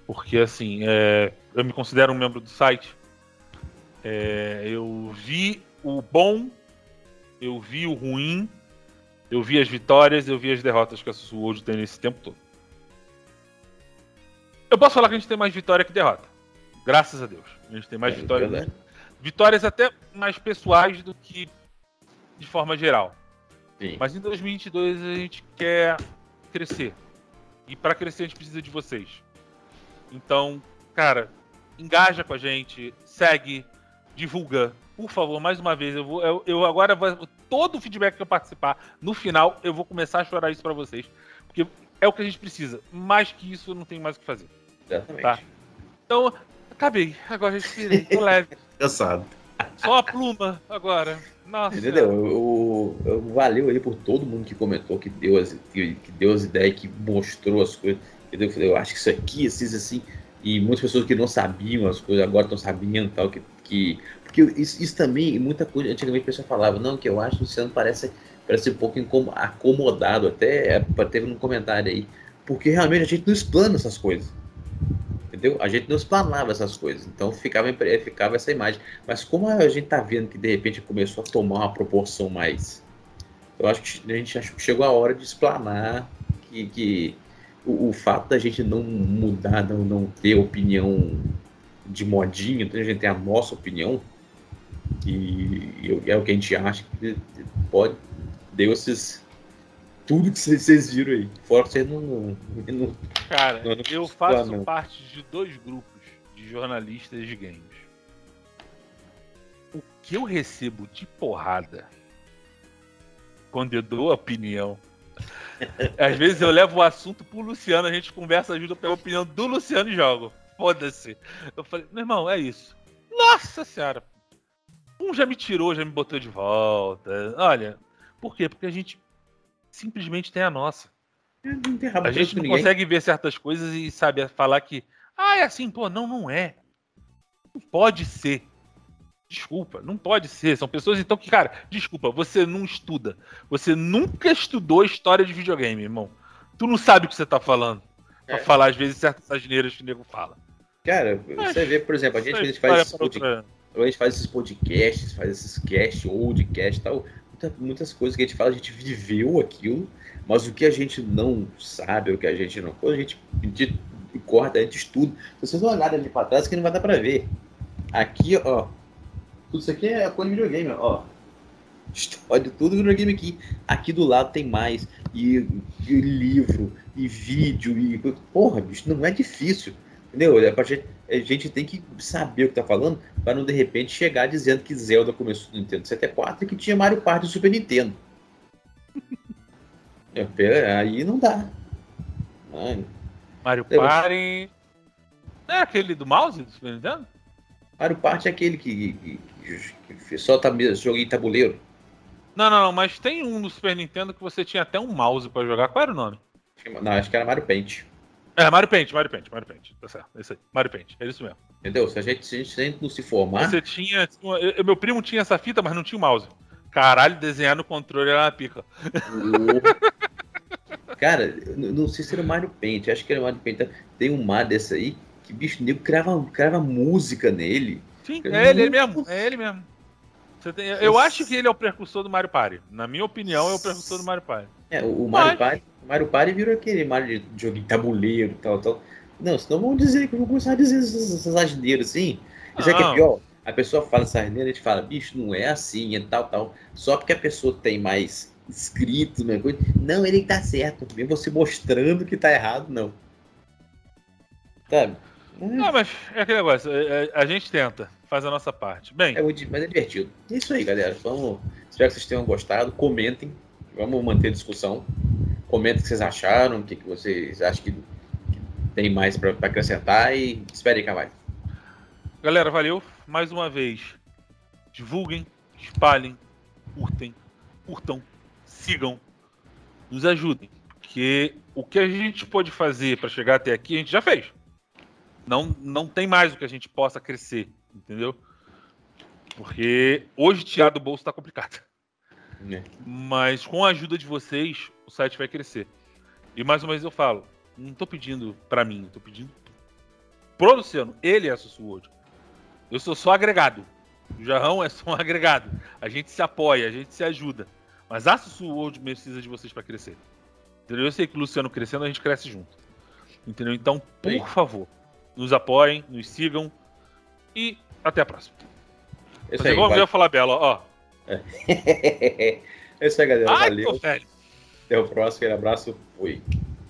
Porque, assim, é, eu me considero um membro do site. É, eu vi o bom, eu vi o ruim, eu vi as vitórias, eu vi as derrotas que a Sword tem nesse tempo todo. Eu posso falar que a gente tem mais vitória que derrota. Graças a Deus. A gente tem mais é, vitórias. É vitórias até mais pessoais do que de forma geral. Sim. Mas em 2022 a gente quer crescer. E para crescer a gente precisa de vocês. Então, cara, engaja com a gente, segue, divulga. Por favor, mais uma vez, eu vou. Eu, eu agora vou, todo o feedback que eu participar, no final, eu vou começar a chorar isso para vocês. Porque é o que a gente precisa. Mais que isso, eu não tenho mais o que fazer. Exatamente. Tá? Então, acabei. Agora respirei. Tô leve. Cansado. Só a pluma agora. Nossa. Entendeu? Eu, eu, valeu aí por todo mundo que comentou, que deu as, que, que deu as ideias, que mostrou as coisas. Eu falei, eu acho que isso aqui, assim, assim. E muitas pessoas que não sabiam as coisas agora estão sabendo tal. Que, que, porque isso, isso também, muita coisa, antigamente a pessoa falava, não, que eu acho que o Luciano parece, parece um pouco acomodado, até teve um comentário aí. Porque realmente a gente não explana essas coisas. Entendeu? A gente não explanava essas coisas. Então ficava, ficava essa imagem. Mas como a gente tá vendo que de repente começou a tomar uma proporção mais. Eu acho que a gente acho que chegou a hora de explanar que, que o, o, fato da gente não mudar, não, não ter opinião de modinha, então a gente tem a nossa opinião, e é o que a gente acha que pode. Deu esses. Tudo que vocês viram aí. Fora que vocês não. não Cara, não, não eu faço parte de dois grupos de jornalistas de games. O que eu recebo de porrada quando eu dou opinião às vezes eu levo o assunto pro Luciano, a gente conversa, ajuda pela opinião do Luciano e jogo. Foda-se. Eu falei, meu irmão, é isso. Nossa senhora. Um já me tirou, já me botou de volta. Olha, por quê? Porque a gente simplesmente tem a nossa. A gente não consegue ver certas coisas e sabe falar que, ah, é assim, pô, não, não é. Não pode ser. Desculpa, não pode ser. São pessoas então que, cara, desculpa, você não estuda. Você nunca estudou história de videogame, irmão. Tu não sabe o que você tá falando. Pra é. falar, às vezes, certas asneiras que o nego fala. Cara, você vê, por exemplo, a gente, a gente faz esses outra... a gente faz esses podcasts, faz esses cast, oldcast e tal. Muita, muitas coisas que a gente fala, a gente viveu aquilo, Mas o que a gente não sabe, o que a gente não. Quando a gente corta, a gente estuda. Se vocês não olharem ali para trás, que não vai dar para ver. Aqui, ó. Tudo isso aqui é coisa de videogame, ó. História de tudo videogame aqui. Aqui do lado tem mais. E, e livro, e vídeo, e. Porra, bicho, não é difícil. Entendeu? É pra gente, a gente tem que saber o que tá falando para não de repente chegar dizendo que Zelda começou no Nintendo 64 e que tinha Mario Party do Super Nintendo. é, aí não dá. Ai. Mario Party. Não é aquele do mouse do Super Nintendo? Mario Party é aquele que, que, que, que solta jogo em tabuleiro. Não, não, não, mas tem um no Super Nintendo que você tinha até um mouse para jogar. Qual era o nome? Não, acho que era Mario Paint. É, Mario Paint, Mario Paint, Mario Paint. Tá certo, é isso aí. Mario Paint, é isso mesmo. Entendeu? Se a gente, se a gente não se formar. Você tinha. meu primo tinha essa fita, mas não tinha o mouse. Caralho, desenhar no controle era uma pica. Cara, não sei se era Mario Paint, acho que era Mario Paint. Tem um Mario desse aí que, bicho, nego crava, crava música nele. Sim, é ele, ele mesmo, é ele mesmo. Tem, eu acho que ele é o precursor do Mario Party. Na minha opinião, é o precursor do Mario Party. É, o, o Mario Party, Mario Party virou aquele Mario de jogo de tabuleiro e tal, tal. Não, senão vão dizer que vou começar a dizer essas asneiras assim. Isso é que é pior. A pessoa fala essa asneira e a gente fala, bicho, não é assim, é tal, tal. Só porque a pessoa tem mais escritos, minha coisa. Não, ele tá certo. Vem você mostrando que tá errado, não. Sabe? Não, mas é aquele negócio, é, é, a gente tenta, faz a nossa parte. Bem. É muito, mas é divertido. É isso aí, galera. Vamos. Espero que vocês tenham gostado. Comentem. Vamos manter a discussão. Comentem o que vocês acharam, o que, que vocês acham que, que tem mais para acrescentar e esperem cá mais. Galera, valeu. Mais uma vez. Divulguem, espalhem, curtem, curtam, sigam, nos ajudem. Porque o que a gente pode fazer para chegar até aqui, a gente já fez. Não, não tem mais o que a gente possa crescer, entendeu? Porque hoje tirar do bolso está complicado. É. Mas com a ajuda de vocês, o site vai crescer. E mais uma vez eu falo, não estou pedindo para mim, estou pedindo pro Luciano. Ele é a Sussurro Eu sou só agregado. O Jarrão é só um agregado. A gente se apoia, a gente se ajuda. Mas a Sussu World precisa de vocês para crescer. Entendeu? Eu sei que o Luciano crescendo, a gente cresce junto. Entendeu? Então, por Sim. favor, nos apoiem, nos sigam e até a próxima. Isso Mas aí, igual eu falar Bela, ó. É. é isso aí, galera. Ai, Valeu. Até o próximo. Aquele abraço. Fui.